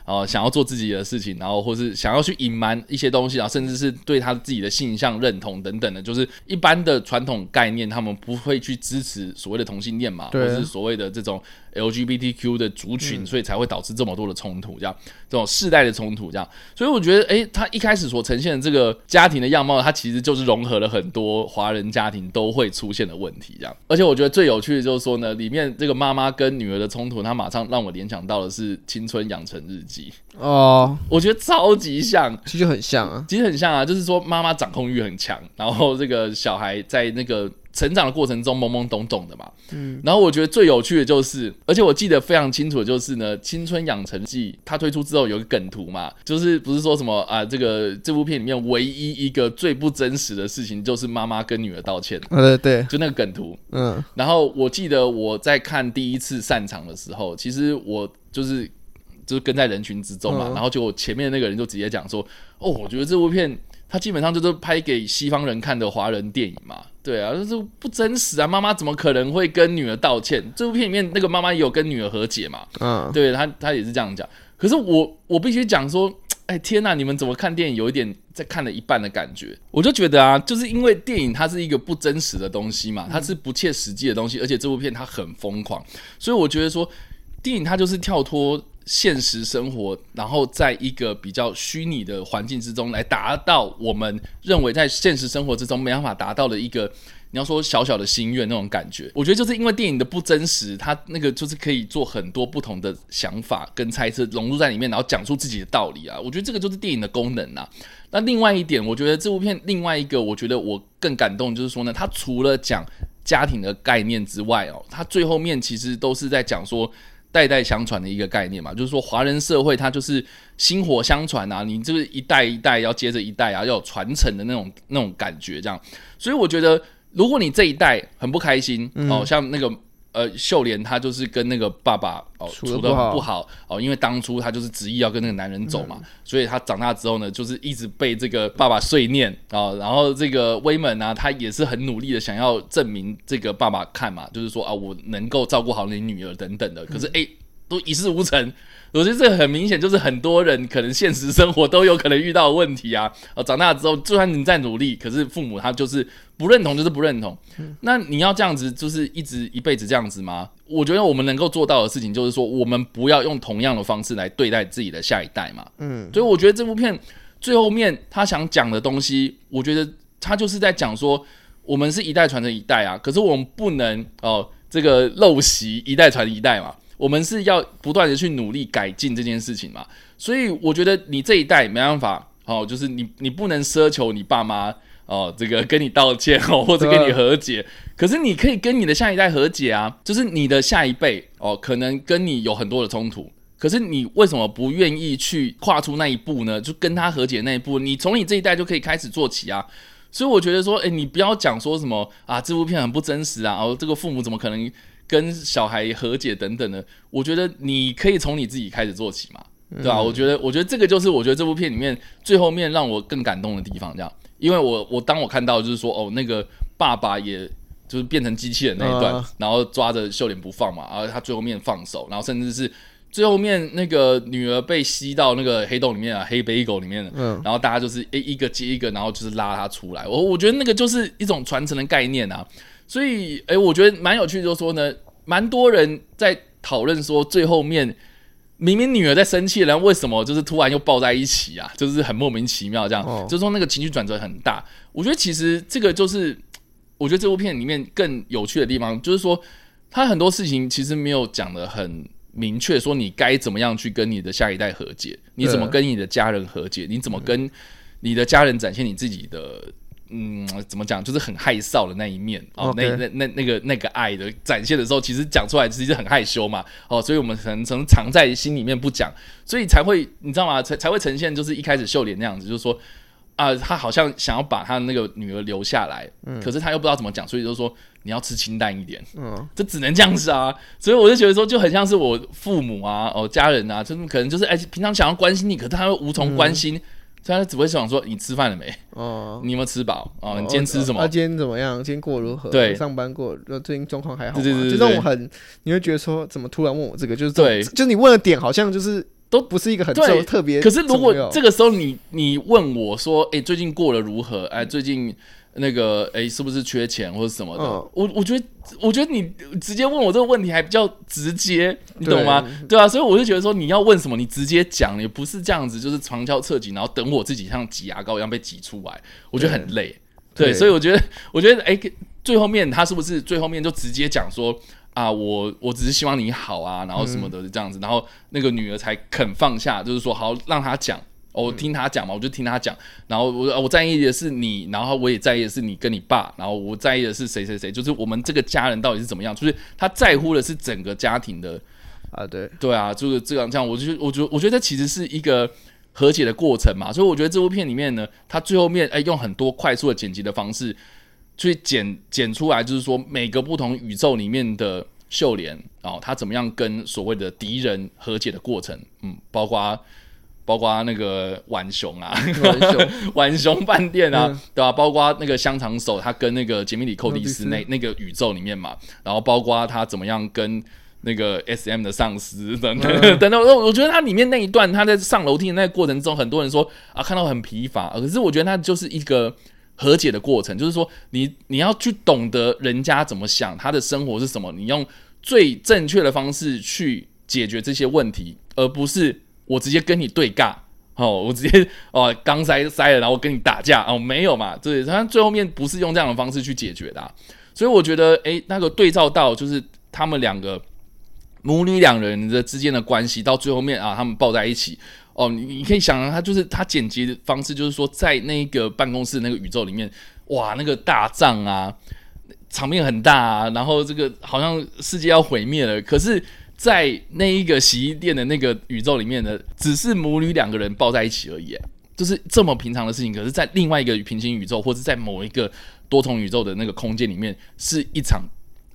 [SPEAKER 1] 哦，想要做自己的事情，然后或是想要去隐瞒一些东西，然后甚至是对他自己的性向认同等等的，就是一般的传统概念，他们不会去支持所谓的同性恋嘛，或是所谓的这种 LGBTQ 的族群，所以才会导致这么多的冲突，这样这种世代的冲突，这样。所以我觉得，诶，他一开始所呈现的这这个家庭的样貌，它其实就是融合了很多华人家庭都会出现的问题，这样。而且我觉得最有趣的就是说呢，里面这个妈妈跟女儿的冲突，它马上让我联想到的是《青春养成日记》，
[SPEAKER 2] 哦，
[SPEAKER 1] 我觉得超级像。
[SPEAKER 2] 其实很像啊。
[SPEAKER 1] 其实很像啊，就是说妈妈掌控欲很强，然后这个小孩在那个成长的过程中懵懵懂懂的嘛。嗯，然后我觉得最有趣的就是，而且我记得非常清楚的就是呢，《青春养成记》它推出之后有一个梗图嘛，就是不是说什么啊，这个这部片里面唯一一个最不真实的事情就是妈妈跟女儿道歉，
[SPEAKER 2] 呃，对，
[SPEAKER 1] 就那个梗图。
[SPEAKER 2] 嗯，
[SPEAKER 1] 然后我记得我在看第一次散场的时候，其实我就是就是跟在人群之中嘛，
[SPEAKER 2] 嗯。
[SPEAKER 1] 然后就我前面那个人就直接讲说，哦，我觉得这部片它基本上就是拍给西方人看的华人电影嘛，对啊，就是不真实啊，妈妈怎么可能会跟女儿道歉？这部片里面那个妈妈也有跟女儿和解嘛，
[SPEAKER 2] 嗯，
[SPEAKER 1] 对她她也是这样讲，可是我我必须讲说。哎天呐！你们怎么看电影有一点在看了一半的感觉？我就觉得啊，就是因为电影它是一个不真实的东西嘛，它是不切实际的东西，而且这部片它很疯狂，所以我觉得说电影它就是跳脱现实生活，然后在一个比较虚拟的环境之中来达到我们认为在现实生活之中没办法达到的一个。你要说小小的心愿那种感觉，我觉得就是因为电影的不真实，它那个就是可以做很多不同的想法跟猜测融入在里面，然后讲出自己的道理啊。我觉得这个就是电影的功能啊。那另外一点，我觉得这部片另外一个我觉得我更感动，就是说呢，它除了讲家庭的概念之外哦，它最后面其实都是在讲说。代代相传的一个概念嘛，就是说华人社会它就是薪火相传啊，你这个一代一代要接着一代啊，要有传承的那种那种感觉，这样。所以我觉得，如果你这一代很不开心、哦，像那个呃秀莲，她就是跟那个爸爸哦
[SPEAKER 2] 处
[SPEAKER 1] 的
[SPEAKER 2] 不好。
[SPEAKER 1] 哦，因为当初她就是执意要跟那个男人走嘛，所以她长大之后呢，就是一直被这个爸爸碎念啊、然后这个威猛呢、他也是很努力的想要证明这个爸爸看嘛，就是说啊，我能够照顾好你女儿等等的，可是诶，都一事无成。我觉得这很明显，就是很多人可能现实生活都有可能遇到的问题啊。哦，长大之后，就算你再努力，可是父母他就是不认同，就是不认同。那你要这样子，就是一直一辈子这样子吗？我觉得我们能够做到的事情，就是说，我们不要用同样的方式来对待自己的下一代嘛。
[SPEAKER 2] 嗯，
[SPEAKER 1] 所以我觉得这部片最后面他想讲的东西，我觉得他就是在讲说，我们是一代传承一代啊，可是我们不能哦，这个陋习一代传一代嘛。我们是要不断的去努力改进这件事情嘛，所以我觉得你这一代没办法哦，就是你你不能奢求你爸妈哦，这个跟你道歉哦，或者跟你和解，可是你可以跟你的下一代和解啊，就是你的下一辈哦，可能跟你有很多的冲突，可是你为什么不愿意去跨出那一步呢？就跟他和解那一步，你从你这一代就可以开始做起啊。所以我觉得说，诶，你不要讲说什么啊，这部片很不真实啊，哦，这个父母怎么可能跟小孩和解等等的？我觉得你可以从你自己开始做起嘛，对吧、我觉得，我觉得这个就是我觉得这部片里面最后面让我更感动的地方，这样，因为我我当我看到就是说，哦，那个爸爸也。就是变成机器人那一段，
[SPEAKER 2] 啊
[SPEAKER 1] 然后抓着秀莲不放嘛，然后他最后面放手，然后甚至是最后面那个女儿被吸到那个黑洞里面啊，黑背狗里面了，
[SPEAKER 2] 嗯
[SPEAKER 1] 然后大家就是诶一个接一个，然后就是拉他出来。我我觉得那个就是一种传承的概念啊，所以诶，我觉得蛮有趣，就是说呢，蛮多人在讨论说最后面。明明女儿在生气，然后为什么就是突然又抱在一起啊？就是很莫名其妙这样，
[SPEAKER 2] 哦
[SPEAKER 1] 就是说那个情绪转折很大。我觉得其实这个就是，我觉得这部片里面更有趣的地方，就是说他很多事情其实没有讲的很明确，说你该怎么样去跟你的下一代和解，你怎么跟你的家人和解，你怎么跟你的家人展现你自己的。嗯，怎么讲？就是很害臊的那一面哦那那那那个那个爱的展现的时候，其实讲出来其实很害羞嘛，哦，所以我们可能可能藏在心里面不讲，所以才会你知道吗？才才会呈现就是一开始秀莲那样子，就是说啊、他好像想要把他那个女儿留下来，可是他又不知道怎么讲，所以就说你要吃清淡一点，
[SPEAKER 2] 嗯，
[SPEAKER 1] 这只能这样子啊。所以我就觉得说，就很像是我父母啊，哦，家人啊，就是可能就是哎，平常想要关心你，可是他又无从关心，他只会想说你吃饭了没？
[SPEAKER 2] 哦，
[SPEAKER 1] 你有没有吃饱？哦，你今天吃什么
[SPEAKER 2] 啊？？今天怎么样？今天过得如何？
[SPEAKER 1] 对
[SPEAKER 2] 上班过得，最近状况还好吗？
[SPEAKER 1] 对对对对
[SPEAKER 2] 就让我很，你会觉得说，怎么突然问我这个？就是
[SPEAKER 1] 对
[SPEAKER 2] 就你问的点好像就是
[SPEAKER 1] 都
[SPEAKER 2] 不是一个很特别
[SPEAKER 1] 可是如果这个时候你你问我说，哎、最近过得如何？哎、最近那个哎、是不是缺钱或者什么的？
[SPEAKER 2] 嗯
[SPEAKER 1] 我我觉得，我觉得你直接问我这个问题还比较直接，你懂吗？对啊，所以我就觉得说你要问什么，你直接讲，也不是这样子，就是旁敲侧击，然后等我自己像挤牙膏一样被挤出来，我觉得很累。对，
[SPEAKER 2] 对
[SPEAKER 1] 所以我觉得，我觉得，哎、最后面他是不是最后面就直接讲说啊，我我只是希望你好啊，然后什么的这样子，然后那个女儿才肯放下，就是说好让他讲。哦我听他讲嘛，我就听他讲，然后我我在意的是你，然后我也在意的是你跟你爸，然后我在意的是谁谁谁，就是我们这个家人到底是怎么样，就是他在乎的是整个家庭的
[SPEAKER 2] 啊，对，
[SPEAKER 1] 对啊，就是这样这样，我就我觉得我觉得这其实是一个和解的过程嘛，所以我觉得这部片里面呢，他最后面哎用很多快速的剪辑的方式去剪剪出来，就是说每个不同宇宙里面的秀莲哦，他怎么样跟所谓的敌人和解的过程，嗯，包括。包括那个浣熊啊，
[SPEAKER 2] 浣熊。
[SPEAKER 1] 浣熊饭店啊，
[SPEAKER 2] 嗯。
[SPEAKER 1] 对吧、包括那个香肠手，他跟那个杰米里寇迪斯那那个宇宙里面嘛，然后包括他怎么样跟那个 S M 的上司等等、
[SPEAKER 2] 嗯。
[SPEAKER 1] 等等，我我觉得他里面那一段他在上楼梯的那个过程中，很多人说啊看到很疲乏，可是我觉得他就是一个和解的过程，就是说你你要去懂得人家怎么想，他的生活是什么，你用最正确的方式去解决这些问题，而不是我直接跟你对尬。哦，我直接哦刚塞塞了，然后跟你打架哦，没有嘛？对，他最后面不是用这样的方式去解决的、所以我觉得，诶，那个对照到就是他们两个母女两人的之间的关系，到最后面啊，他们抱在一起。哦，你你可以想象，他就是他剪辑的方式，就是说在那个办公室那个宇宙里面，哇，那个大仗啊，场面很大啊，然后这个好像世界要毁灭了，可是，在那一个洗衣店的那个宇宙里面呢，只是母女两个人抱在一起而已，就是这么平常的事情。可是，在另外一个平行宇宙，或者在某一个多重宇宙的那个空间里面，是一场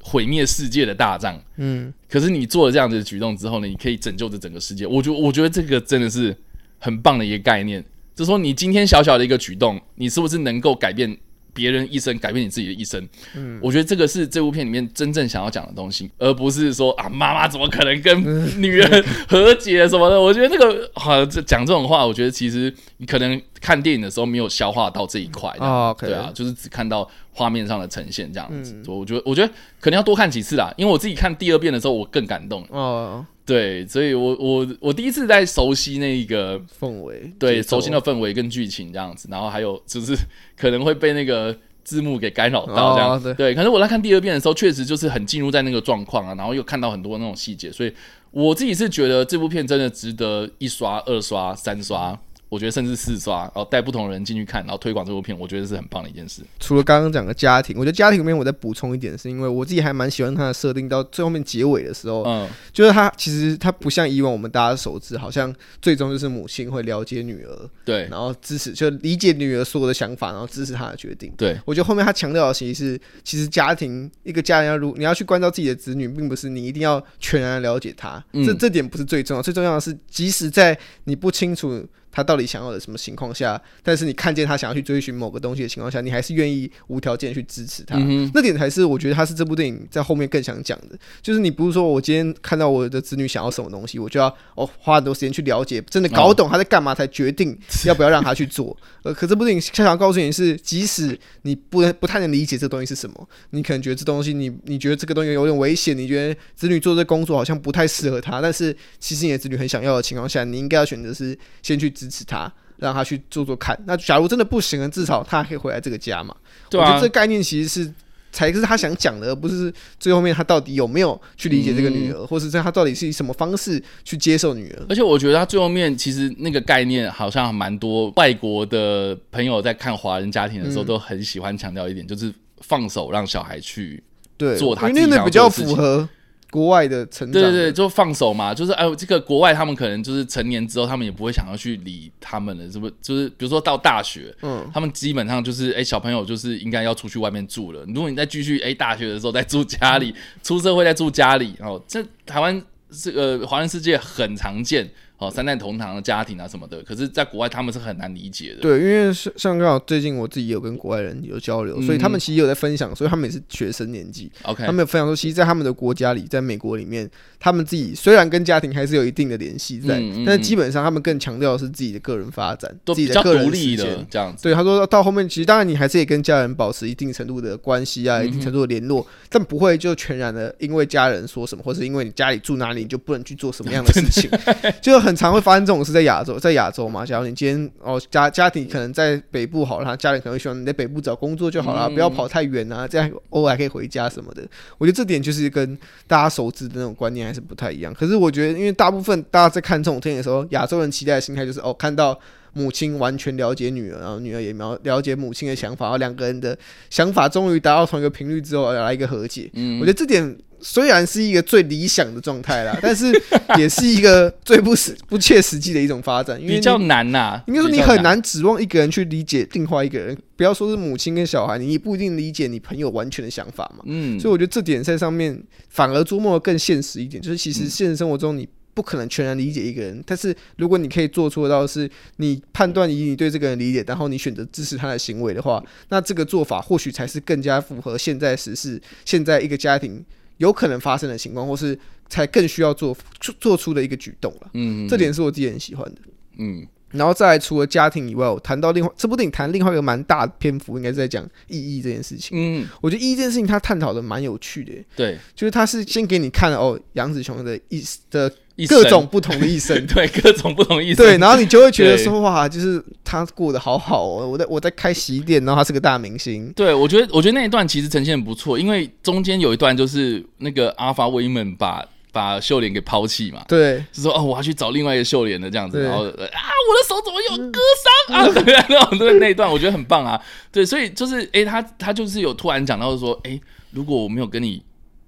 [SPEAKER 1] 毁灭世界的大战。
[SPEAKER 2] 嗯，
[SPEAKER 1] 可是你做了这样子的举动之后呢，你可以拯救这整个世界。我觉我觉得这个真的是很棒的一个概念，就是说你今天小小的一个举动，你是不是能够改变别人一生，改变你自己的一生？嗯，我觉得这个是这部片里面真正想要讲的东西，而不是说啊妈妈怎么可能跟女人和解什么的。我觉得这个好这讲这种话，我觉得其实你可能看电影的时候没有消化到这一块。
[SPEAKER 2] 哦，OK
[SPEAKER 1] 对啊，就是只看到画面上的呈现这样子。我觉得我觉得可能要多看几次啦，因为我自己看第二遍的时候，我更感动。
[SPEAKER 2] 哦，
[SPEAKER 1] 对，所以我我我第一次在熟悉那个
[SPEAKER 2] 氛围，
[SPEAKER 1] 对熟悉的氛围跟剧情这样子，然后还有就是可能会被那个字幕给干扰到这样。
[SPEAKER 2] 哦对
[SPEAKER 1] 对，可是我在看第二遍的时候，确实就是很进入在那个状况啊，然后又看到很多那种细节，所以我自己是觉得这部片真的值得一刷、二刷、三刷。我觉得甚至四刷，然后带不同的人进去看，然后推广这部片，我觉得是很棒的一件事。
[SPEAKER 2] 除了刚刚讲的家庭，我觉得家庭里面我再补充一点，是因为我自己还蛮喜欢它的设定。到最后面结尾的时候，
[SPEAKER 1] 嗯，
[SPEAKER 2] 就是它其实它不像以往我们大家熟知，好像最终就是母亲会了解女儿，
[SPEAKER 1] 对
[SPEAKER 2] 然后支持就理解女儿所有的想法，然后支持她的决定。
[SPEAKER 1] 对，
[SPEAKER 2] 我觉得后面他强调的其实是，其实家庭一个家人要如你要去关照自己的子女，并不是你一定要全然了解他，
[SPEAKER 1] 嗯
[SPEAKER 2] 这这点不是最重要，最重要的是，即使在你不清楚他到底想要的什么情况下，但是你看见他想要去追寻某个东西的情况下，你还是愿意无条件去支持他。
[SPEAKER 1] 嗯，
[SPEAKER 2] 那点才是我觉得他是这部电影在后面更想讲的，就是你不是说我今天看到我的子女想要什么东西，我就要哦花很多时间去了解，真的搞懂他在干嘛，才决定 要不要让他去做。呃，可这部电影想要告诉你是，即使你不能不太能理解这东西是什么，你可能觉得这东西你你觉得这个东西有点危险，你觉得子女做这工作好像不太适合他，但是其实你的子女很想要的情况下，你应该要选择是先去支持他。让他去做做看。那假如真的不行了，至少他还可以回来这个家嘛。
[SPEAKER 1] 对啊
[SPEAKER 2] 我觉得这，概念其实是才是他想讲的，而不是最后面他到底有没有去理解这个女儿，或是这他到底是以什么方式去接受女儿。
[SPEAKER 1] 而且我觉得他最后面其实那个概念好像蛮多外国的朋友在看华人家庭的时候
[SPEAKER 2] 嗯
[SPEAKER 1] 都很喜欢强调一点，就是放手让小孩去。
[SPEAKER 2] 对，
[SPEAKER 1] 做他
[SPEAKER 2] 因
[SPEAKER 1] 自己想要
[SPEAKER 2] 为那比较符合国外的成长。
[SPEAKER 1] 对对对，就放手嘛，就是哎，这个国外他们可能就是成年之后，他们也不会想要去理他们了，是不是？就是比如说到大学，
[SPEAKER 2] 嗯，
[SPEAKER 1] 他们基本上就是哎，小朋友就是应该要出去外面住了。如果你再继续哎，大学的时候再住家里，出社会再住家里，哦，这台湾这个华人世界很常见哦三代同堂的家庭啊什么的，可是在国外他们是很难理解的。
[SPEAKER 2] 对，因为像像刚好最近我自己有跟国外人有交流，所以他们其实有在分享，所以他们也是学生年纪
[SPEAKER 1] ，OK，
[SPEAKER 2] 他们有分享说，其实，在他们的国家里，在美国里面，他们自己虽然跟家庭还是有一定的联系在，
[SPEAKER 1] 嗯嗯
[SPEAKER 2] 但是基本上他们更强调的是自己的个人发展，自己的个人
[SPEAKER 1] 独立的。这样子。
[SPEAKER 2] 对，他说到后面，其实当然你还是也跟家人保持一定程度的关系啊，
[SPEAKER 1] 嗯
[SPEAKER 2] 一定程度的联络，但不会就全然的因为家人说什么，或是因为你家里住哪里，你就不能去做什么样的事情，就很常会发生这种事。在亚洲，在亚洲嘛，假如你今天哦家家庭可能在北部好了，他家人可能会希望你在北部找工作就好了，
[SPEAKER 1] 嗯
[SPEAKER 2] 不要跑太远啊，这样偶尔还可以回家什么的。我觉得这点就是跟大家熟知的那种观念还是不太一样。可是我觉得，因为大部分大家在看这种电影的时候，亚洲人期待的心态就是哦，看到母亲完全了解女儿，然后女儿也了了解母亲的想法，然后两个人的想法终于达到同一个频率之后，来一个和解。
[SPEAKER 1] 嗯
[SPEAKER 2] 我觉得这点虽然是一个最理想的状态啦，但是也是一个最不实不切实际的一种发展，因为
[SPEAKER 1] 比较难呐、
[SPEAKER 2] 应该说你很难指望一个人去理解另外一个人，不要说是母亲跟小孩，你也不一定理解你朋友完全的想法嘛。
[SPEAKER 1] 嗯，
[SPEAKER 2] 所以我觉得这点在上面反而琢磨的更现实一点，就是其实现实生活中你不可能全然理解一个人，但是如果你可以做出得到是你判断以你对这个人理解，然后你选择支持他的行为的话，那这个做法或许才是更加符合现在时事，现在一个家庭有可能发生的情况，或是才更需要做做做出的一个举动了。
[SPEAKER 1] 嗯，
[SPEAKER 2] 这点是我自己很喜欢的。
[SPEAKER 1] 嗯
[SPEAKER 2] 然后再来，除了家庭以外，我谈到另外这部电影谈另外一个蛮大的篇幅，应该是在讲意义这件事情。
[SPEAKER 1] 嗯，
[SPEAKER 2] 我觉得意义这件事情，他探讨的蛮有趣的，
[SPEAKER 1] 对，
[SPEAKER 2] 就是他是先给你看了哦，杨紫琼的一的
[SPEAKER 1] 一
[SPEAKER 2] 各种不同的一生，
[SPEAKER 1] 对各种不同一生，
[SPEAKER 2] 对，然后你就会觉得说哇，就是他过得好好哦，我在我在开洗衣店，然后他是个大明星，
[SPEAKER 1] 对，我觉得我觉得那一段其实呈现得不错，因为中间有一段就是那个阿法威们把把秀莲给抛弃嘛，
[SPEAKER 2] 对
[SPEAKER 1] 就说哦我要去找另外一个秀莲的这样子，然后呃啊我的手怎么有割伤啊？对 那种对那一段我觉得很棒啊，对，所以就是诶，他他就是有突然讲到说，诶，如果我没有跟你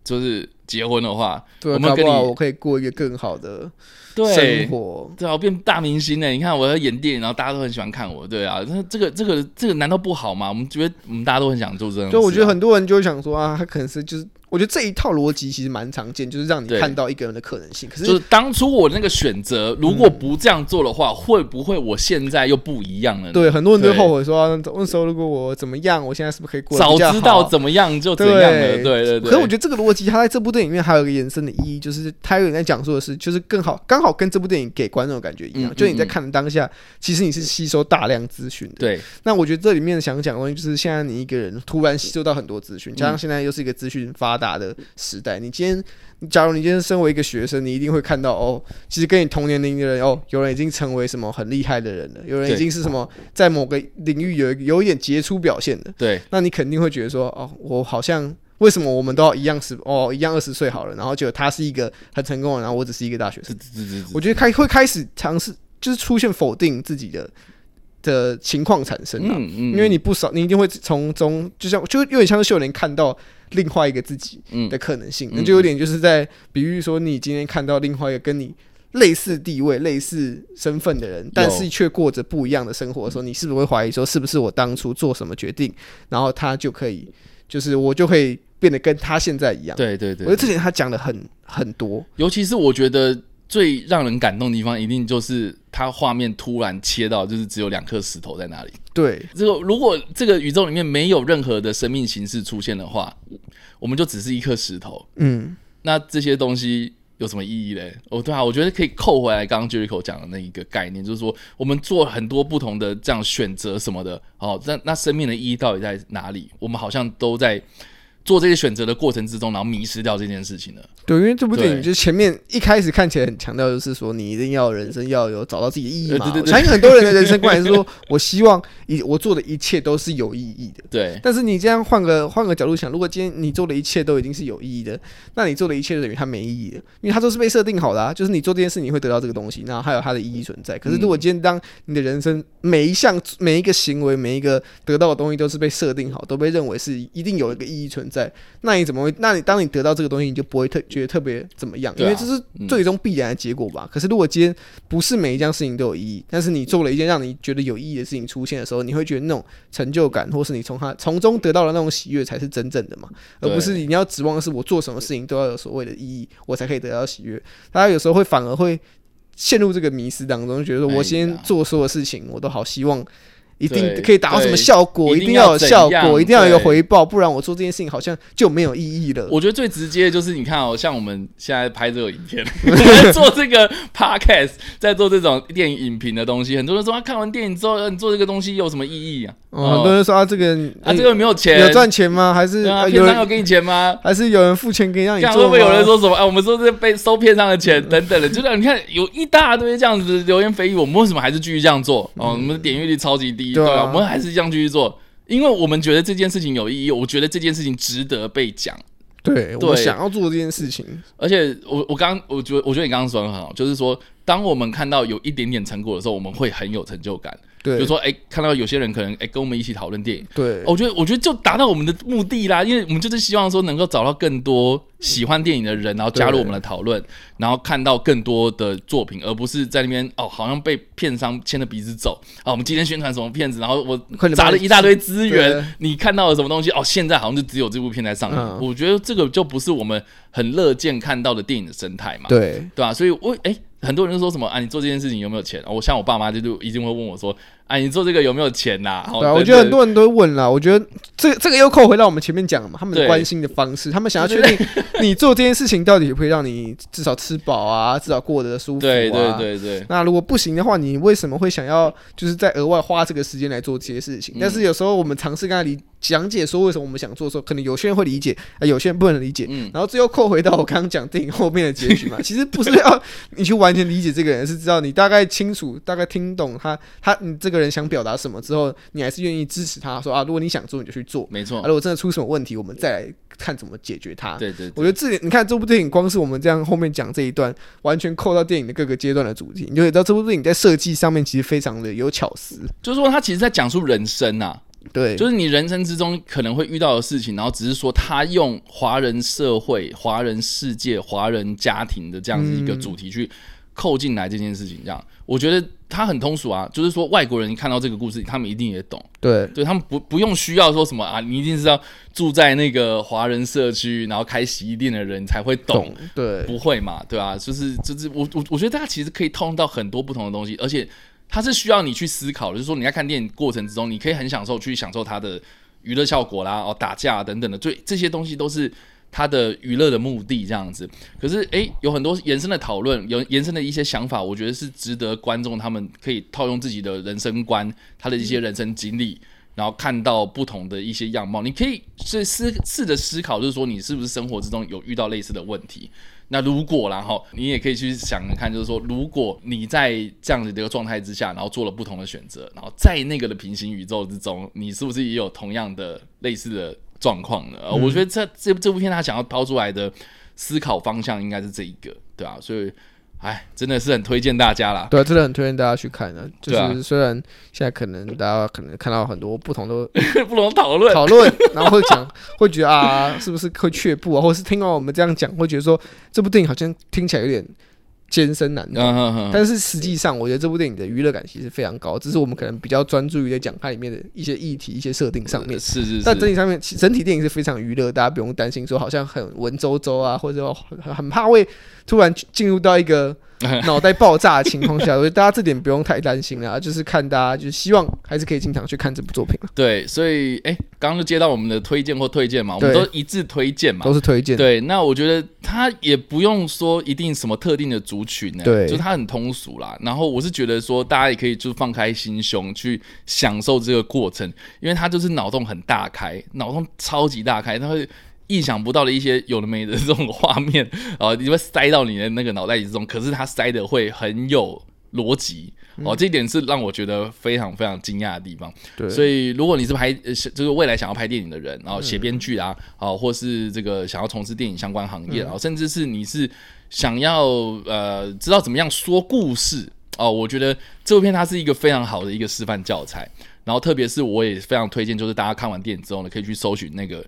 [SPEAKER 1] 就是结婚的话，
[SPEAKER 2] 对，
[SPEAKER 1] 我们跟
[SPEAKER 2] 你我可以过一个更好的生活。
[SPEAKER 1] 对啊，我变大明星呢！你看我在演电影，然后大家都很喜欢看我，对啊，那这个这个这个难道不好吗？我们觉得我们大家都很想做这样、啊，
[SPEAKER 2] 就我觉得很多人就会想说啊，他可能是就是，我觉得这一套逻辑其实蛮常见，就是让你看到一个人的可能性。可是
[SPEAKER 1] 就是是当初我那个选择，如果不这样做的话，会不会我现在又不一样了呢？
[SPEAKER 2] 对很多人都后悔说，啊那时候如果我怎么样，我现在是不是可以过得
[SPEAKER 1] 早知道怎么样就怎样了，
[SPEAKER 2] 对
[SPEAKER 1] 对对对。
[SPEAKER 2] 可是我觉得这个逻辑，它在这部电影里面还有一个延伸的意义，就是它有点在讲述的是，就是更好，刚好跟这部电影给观众的感觉一样，
[SPEAKER 1] 嗯
[SPEAKER 2] 就是你在
[SPEAKER 1] 嗯
[SPEAKER 2] 看的当下，其实你是吸收大量资讯的。
[SPEAKER 1] 对
[SPEAKER 2] 那我觉得这里面想讲的东西，就是现在你一个人突然吸收到很多资讯，加上
[SPEAKER 1] 嗯
[SPEAKER 2] 现在又是一个资讯发达的时代，你今天。假如你今天身为一个学生，你一定会看到哦，其实跟你同年龄的人哦，有人已经成为什么很厉害的人了，有人已经是什么在某个领域有有一点杰出表现的，
[SPEAKER 1] 对
[SPEAKER 2] 那你肯定会觉得说，哦，我好像为什么我们都要一样十哦一样二十岁好了，然后结果他是一个很成功的，然后我只是一个大学生。我觉得开会开始尝试，就是出现否定自己的的情况产生啊，
[SPEAKER 1] 嗯嗯，
[SPEAKER 2] 因为你不少，你一定会从中，就像就有点像是秀莲看到另外一个自己
[SPEAKER 1] 嗯。
[SPEAKER 2] 的可能性，
[SPEAKER 1] 嗯。
[SPEAKER 2] 那就有点就是在比喻说，你今天看到另外一个跟你。类似地位、类似身份的人，但是却过着不一样的生活的时候，你是不是会怀疑说，是不是我当初做什么决定，然后他就可以，就是我就可以变得跟他现在一样？
[SPEAKER 1] 对对对，
[SPEAKER 2] 我觉得这点他讲的很很多，
[SPEAKER 1] 尤其是我觉得最让人感动的地方，一定就是它画面突然切到，就是只有两颗石头在那里。
[SPEAKER 2] 对
[SPEAKER 1] 这个如果这个宇宙里面没有任何的生命形式出现的话，我们就只是一颗石头。
[SPEAKER 2] 嗯，
[SPEAKER 1] 那这些东西有什么意义嘞？哦，对啊，我觉得可以扣回来刚刚 Jericho 讲的那一个概念，就是说我们做很多不同的这样选择什么的，哦，那那生命的意义到底在哪里？我们好像都在做这些选择的过程之中，然后迷失掉这件事情了。
[SPEAKER 2] 对，因为这部电影就是前面一开始看起来很强调，就是说你一定要人生要有找到自己的意义嘛。
[SPEAKER 1] 呃 对对对
[SPEAKER 2] 我相信很多人的人生观也是说，我希望一我做的一切都是有意义的。
[SPEAKER 1] 对，
[SPEAKER 2] 但是你这样换个换个角度想，如果今天你做的一切都已经是有意义的，那你做的一切就等于它没意义了，因为它都是被设定好的啊。就是你做这件事，你会得到这个东西，然后还有它的意义存在。可是如果今天当你的人生每一项每一个行为每一个得到的东西都是被设定好，都被认为是一定有一个意义存在，那你怎么会？那你当你得到这个东西，你就不会特觉得特别怎么样，因为这是最终必然的结果吧。可是如果今天不是每一件事情都有意义，但是你做了一件让你觉得有意义的事情出现的时候，你会觉得那种成就感，或是你从它从中得到的那种喜悦才是真正的嘛，而不是你要指望的是我做什么事情都要有所谓的意义，我才可以得到喜悦。大家有时候会反而会陷入这个迷失当中，觉得说
[SPEAKER 1] 哎
[SPEAKER 2] 我先
[SPEAKER 1] 呀
[SPEAKER 2] 做所有事情，我都好希望。一定可以达到什么效果？一定
[SPEAKER 1] 要
[SPEAKER 2] 要有效果，一定要有回报，不然我做这件事情好像就没有意义了。
[SPEAKER 1] 我觉得最直接的就是你看哦，像我们现在拍这个影片，做这个 podcast，在做这种电影影评的东西，很多人说、啊、看完电影之后，呃你做这个东西有什么意义啊？
[SPEAKER 2] 哦，很多人说啊，这个
[SPEAKER 1] 啊，这个没有钱，
[SPEAKER 2] 有赚钱吗？还是
[SPEAKER 1] 啊，
[SPEAKER 2] 呃有人
[SPEAKER 1] 片商有给你钱吗？
[SPEAKER 2] 还是有人付钱给你让你做
[SPEAKER 1] 会不会有人说什么？啊、我们说是被收片商的钱 等等的，就是你看有一大堆这样子的流言蜚语，我们为什么还是继续这样做？哦，我们的点阅率超级低，
[SPEAKER 2] 对啊。
[SPEAKER 1] 对吧、我们还是这样继续做，因为我们觉得这件事情有意义，我觉得这件事情值得被讲。
[SPEAKER 2] 对我想要做这件事情，
[SPEAKER 1] 而且我我刚我觉得我觉得你刚刚说的很好，就是说，当我们看到有一点点成果的时候，我们会很有成就感。比
[SPEAKER 2] 对
[SPEAKER 1] 如说，哎、看到有些人可能哎、跟我们一起讨论电影，
[SPEAKER 2] 对
[SPEAKER 1] 我觉得我觉得就达到我们的目的啦，因为我们就是希望说能够找到更多喜欢电影的人，然后加入我们的讨论，然后看到更多的作品，而不是在那边哦，好像被片商牵着鼻子走啊。我们今天宣传什么片子，然后我砸了一大堆资源，你看到了什么东西哦，现在好像就只有这部片在上映。
[SPEAKER 2] 嗯
[SPEAKER 1] 我觉得这个就不是我们很乐见看到的电影的生态嘛。
[SPEAKER 2] 对
[SPEAKER 1] 对吧、所以我哎、很多人说什么啊，你做这件事情有没有钱？我像我爸妈就就一定会问我说，啊，你做这个有没有钱呐、哦
[SPEAKER 2] 对啊，我觉得很多人都会问啦。我觉得这这个又扣回到我们前面讲的嘛，他们的关心的方式，他们想要确定你做这件事情到底会不会让你至少吃饱啊，至少过得舒服、啊。
[SPEAKER 1] 对对。对对，
[SPEAKER 2] 那如果不行的话，你为什么会想要就是在额外花这个时间来做这些事情？
[SPEAKER 1] 嗯
[SPEAKER 2] 但是有时候我们尝试跟他理讲解说为什么我们想做的时候，可能有些人会理解，啊，有些人不能理解。
[SPEAKER 1] 嗯，
[SPEAKER 2] 然后最后扣回到我刚刚讲电影后面的结局嘛，其实不是要你去完全理解这个人，是知道你大概清楚、大概听懂他他你这个人想表达什么之后，你还是愿意支持他说啊，如果你想做你就去做，
[SPEAKER 1] 没错。
[SPEAKER 2] 啊，，如果真的出什么问题，我们再来看怎么解决它。
[SPEAKER 1] 对对对。
[SPEAKER 2] 我觉得这点，你看这部电影，光是我们这样后面讲这一段，完全扣到电影的各个阶段的主题，你就会知道这部电影在设计上面其实非常的有巧思。
[SPEAKER 1] 就是说他其实在讲述人生啊，
[SPEAKER 2] 对，
[SPEAKER 1] 就是你人生之中可能会遇到的事情，然后只是说他用华人社会、华人世界、华人家庭的这样子一个主题去扣进来这件事情，这样我觉得他很通俗啊，就是说外国人看到这个故事，他们一定也懂。
[SPEAKER 2] 对，
[SPEAKER 1] 对他们不不用需要说什么啊，你一定是要住在那个华人社区，然后开洗衣店的人才会懂
[SPEAKER 2] 懂，，对，
[SPEAKER 1] 不会嘛？对啊，就是就是我我我觉得大家其实可以套用到很多不同的东西，而且它是需要你去思考的，就是说你在看电影过程之中，你可以很享受去享受它的娱乐效果啦，哦打架、啊、等等的，对这些东西都是。他的娱乐的目的这样子，可是诶，有很多延伸的讨论，有延伸的一些想法，我觉得是值得观众他们可以套用自己的人生观，他的一些人生经历，然后看到不同的一些样貌，你可以是思试着思考，就是说你是不是生活之中有遇到类似的问题。那如果然后你也可以去想看，就是说，如果你在这样子的一个状态之下，然后做了不同的选择，然后在那个的平行宇宙之中，你是不是也有同样的类似的状况呢？呃我觉得这这这部片他想要抛出来的思考方向应该是这一个，对啊，所以，哎，真的是很推荐大家啦。
[SPEAKER 2] 对啊，真的很推荐大家去看的。
[SPEAKER 1] 啊
[SPEAKER 2] 是虽然现在可能大家可能看到很多不同的
[SPEAKER 1] 不同讨论，
[SPEAKER 2] 讨论，然后会讲，会觉得啊，是不是会却步啊，或者是听完我们这样讲，会觉得说这部电影好像听起来有点艰深难懂。
[SPEAKER 1] 嗯哼哼，
[SPEAKER 2] 但是实际上，我觉得这部电影的娱乐感其实非常高，只是我们可能比较专注于在讲它里面的一些议题、一些设定上面。
[SPEAKER 1] 是是
[SPEAKER 2] 但整，体上面，其整体电影是非常娱乐，大家不用担心说好像很文绉绉啊，或者说很很怕会突然进入到一个 脑袋爆炸的情况下，我觉得大家这点不用太担心啦。就是看大家，就是希望还是可以经常去看这部作品了，
[SPEAKER 1] 对，所以哎，刚刚就接到我们的推荐或推荐嘛，我们都一致推荐嘛，
[SPEAKER 2] 都是推荐。
[SPEAKER 1] 对，那我觉得他也不用说一定什么特定的族群呢，
[SPEAKER 2] 对
[SPEAKER 1] 就他很通俗啦。然后我是觉得说，大家也可以就放开心胸去享受这个过程，因为他就是脑洞很大开，脑洞超级大开，他会。意想不到的一些有的没的这种画面，啊，你会塞到你的那个脑袋里之中，可是它塞的会很有逻辑，哦，这一点是让我觉得非常非常惊讶的地方。
[SPEAKER 2] 对，
[SPEAKER 1] 所以，如果你是拍呃，是就是未来想要拍电影的人，然后写编剧啊，啊，或是这个想要从事电影相关行业，然后甚至是你是想要呃知道怎么样说故事哦，我觉得这部片它是一个非常好的一个示范教材。然后，特别是我也非常推荐，就是大家看完电影之后呢，可以去搜寻那个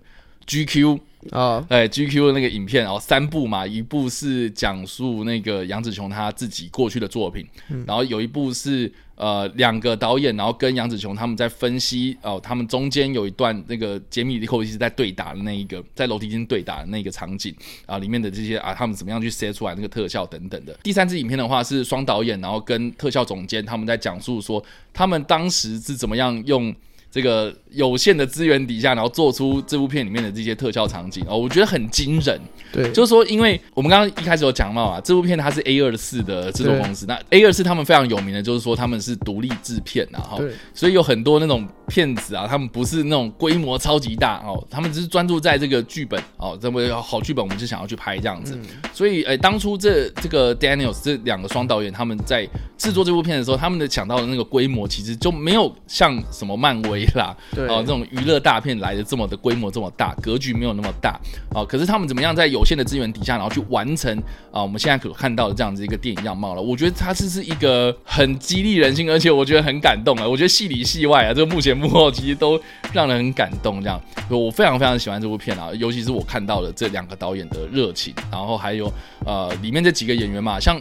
[SPEAKER 1] GQ
[SPEAKER 2] 啊，
[SPEAKER 1] 哎，GQ 的那个影片哦，三部嘛，一部是讲述那个杨紫琼她自己过去的作品，然后有一部是呃两个导演，然后跟杨紫琼他们在分析哦，他们中间有一段那个杰米·利寇西在对打的那一个在楼梯间对打的那个场景啊，里面的这些啊，他们怎么样去塞出来那个特效等等的。第三支影片的话是双导演，然后跟特效总监他们在讲述说他们当时是怎么样用。这个有限的资源底下，然后做出这部片里面的这些特效场景哦，我觉得很惊人。
[SPEAKER 2] 对，
[SPEAKER 1] 就是说，因为我们刚刚一开始有讲到啊，这部片它是 A 二四的制作公司，那 A 二四他们非常有名的，就是说他们是独立制片啊，哈，所以有很多那种片子啊，他们不是那种规模超级大哦，他们只是专注在这个剧本哦，这么好剧本，我们就想要去拍这样子。所以，哎，当初这这个 Daniels 这两个双导演他们在制作这部片的时候，他们的想到的那个规模其实就没有像什么漫威啦，
[SPEAKER 2] 对，
[SPEAKER 1] 哦，这种娱乐大片来的这么的规模这么大，格局没有那么大哦。可是他们怎么样在有限的资源底下，然后去完成啊，我们现在可看到的这样子一个电影样貌了？我觉得它是是一个很激励人心，而且我觉得很感动啊。我觉得戏里戏外啊，这个幕前幕后其实都让人很感动。这样，我非常非常喜欢这部片啊，尤其是我看到了这两个导演的热情，然后还有呃里面这几个演员嘛，像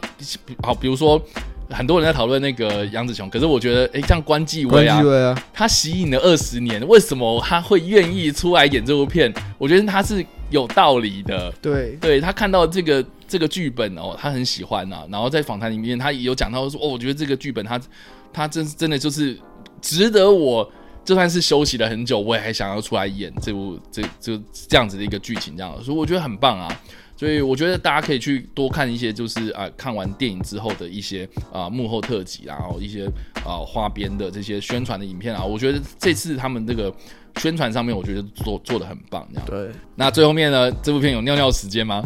[SPEAKER 1] 好比如说。很多人在讨论那个杨紫琼，可是我觉得，哎，像关继威啊，他吸引了二十年，为什么他会愿意出来演这部片？我觉得他是有道理的。
[SPEAKER 2] 对，
[SPEAKER 1] 对他看到这个这个剧本哦，他很喜欢呐。然后在访谈里面，他也有讲到说，哦，我觉得这个剧本他他真真的就是值得我，就算是休息了很久，我也还想要出来演这部这就这样子的一个剧情，这样，所以我觉得很棒啊。所以我觉得大家可以去多看一些，就是啊，看完电影之后的一些啊幕后特辑，然后一些啊花边的这些宣传的影片啊。我觉得这次他们这个宣传上面，我觉得做做的很棒。这样
[SPEAKER 2] 对。
[SPEAKER 1] 那最后面呢，这部片有尿尿时间吗？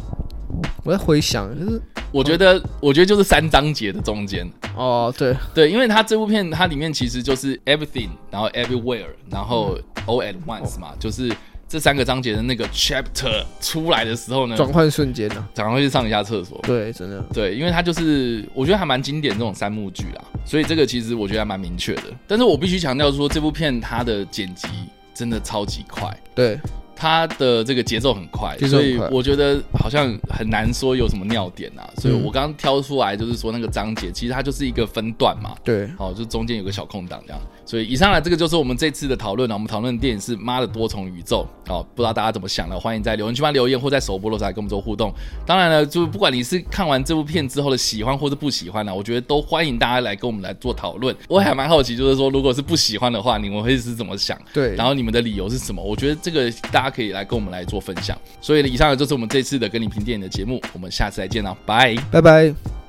[SPEAKER 2] 我在回想，就是
[SPEAKER 1] 我觉得，我觉得就是三章节的中间。
[SPEAKER 2] 哦，对
[SPEAKER 1] 对，因为它这部片它里面其实就是 everything，然后 everywhere，然后 all at once 嘛，就是。这三个章节的那个 chapter 出来的时候呢，
[SPEAKER 2] 转换瞬间呢，
[SPEAKER 1] 赶快去上一下厕所。
[SPEAKER 2] 对，真的，
[SPEAKER 1] 对，因为它就是我觉得还蛮经典这种三幕剧啊，所以这个其实我觉得还蛮明确的。但是我必须强调说，这部片它的剪辑真的超级快。
[SPEAKER 2] 对。
[SPEAKER 1] 它的这个节奏很快，所以我觉得好像很难说有什么尿点啊。所以我刚刚挑出来就是说那个章节，其实它就是一个分段嘛。
[SPEAKER 2] 对，
[SPEAKER 1] 好，就中间有个小空档这样。所以以上呢，这个就是我们这次的讨论了。我们讨论的电影是《妈的多重宇宙》哦，不知道大家怎么想的，欢迎在留言区发留言，或在首播的时候来跟我们做互动。当然了，就不管你是看完这部片之后的喜欢或是不喜欢呢，我觉得都欢迎大家来跟我们来做讨论。我还蛮好奇，就是说如果是不喜欢的话，你们会是怎么想？
[SPEAKER 2] 对，
[SPEAKER 1] 然后你们的理由是什么？我觉得这个大家可以来跟我们来。做分享，所以以上呢就是我们这次的跟你评电影的节目，我们下次再见了，拜
[SPEAKER 2] 拜拜。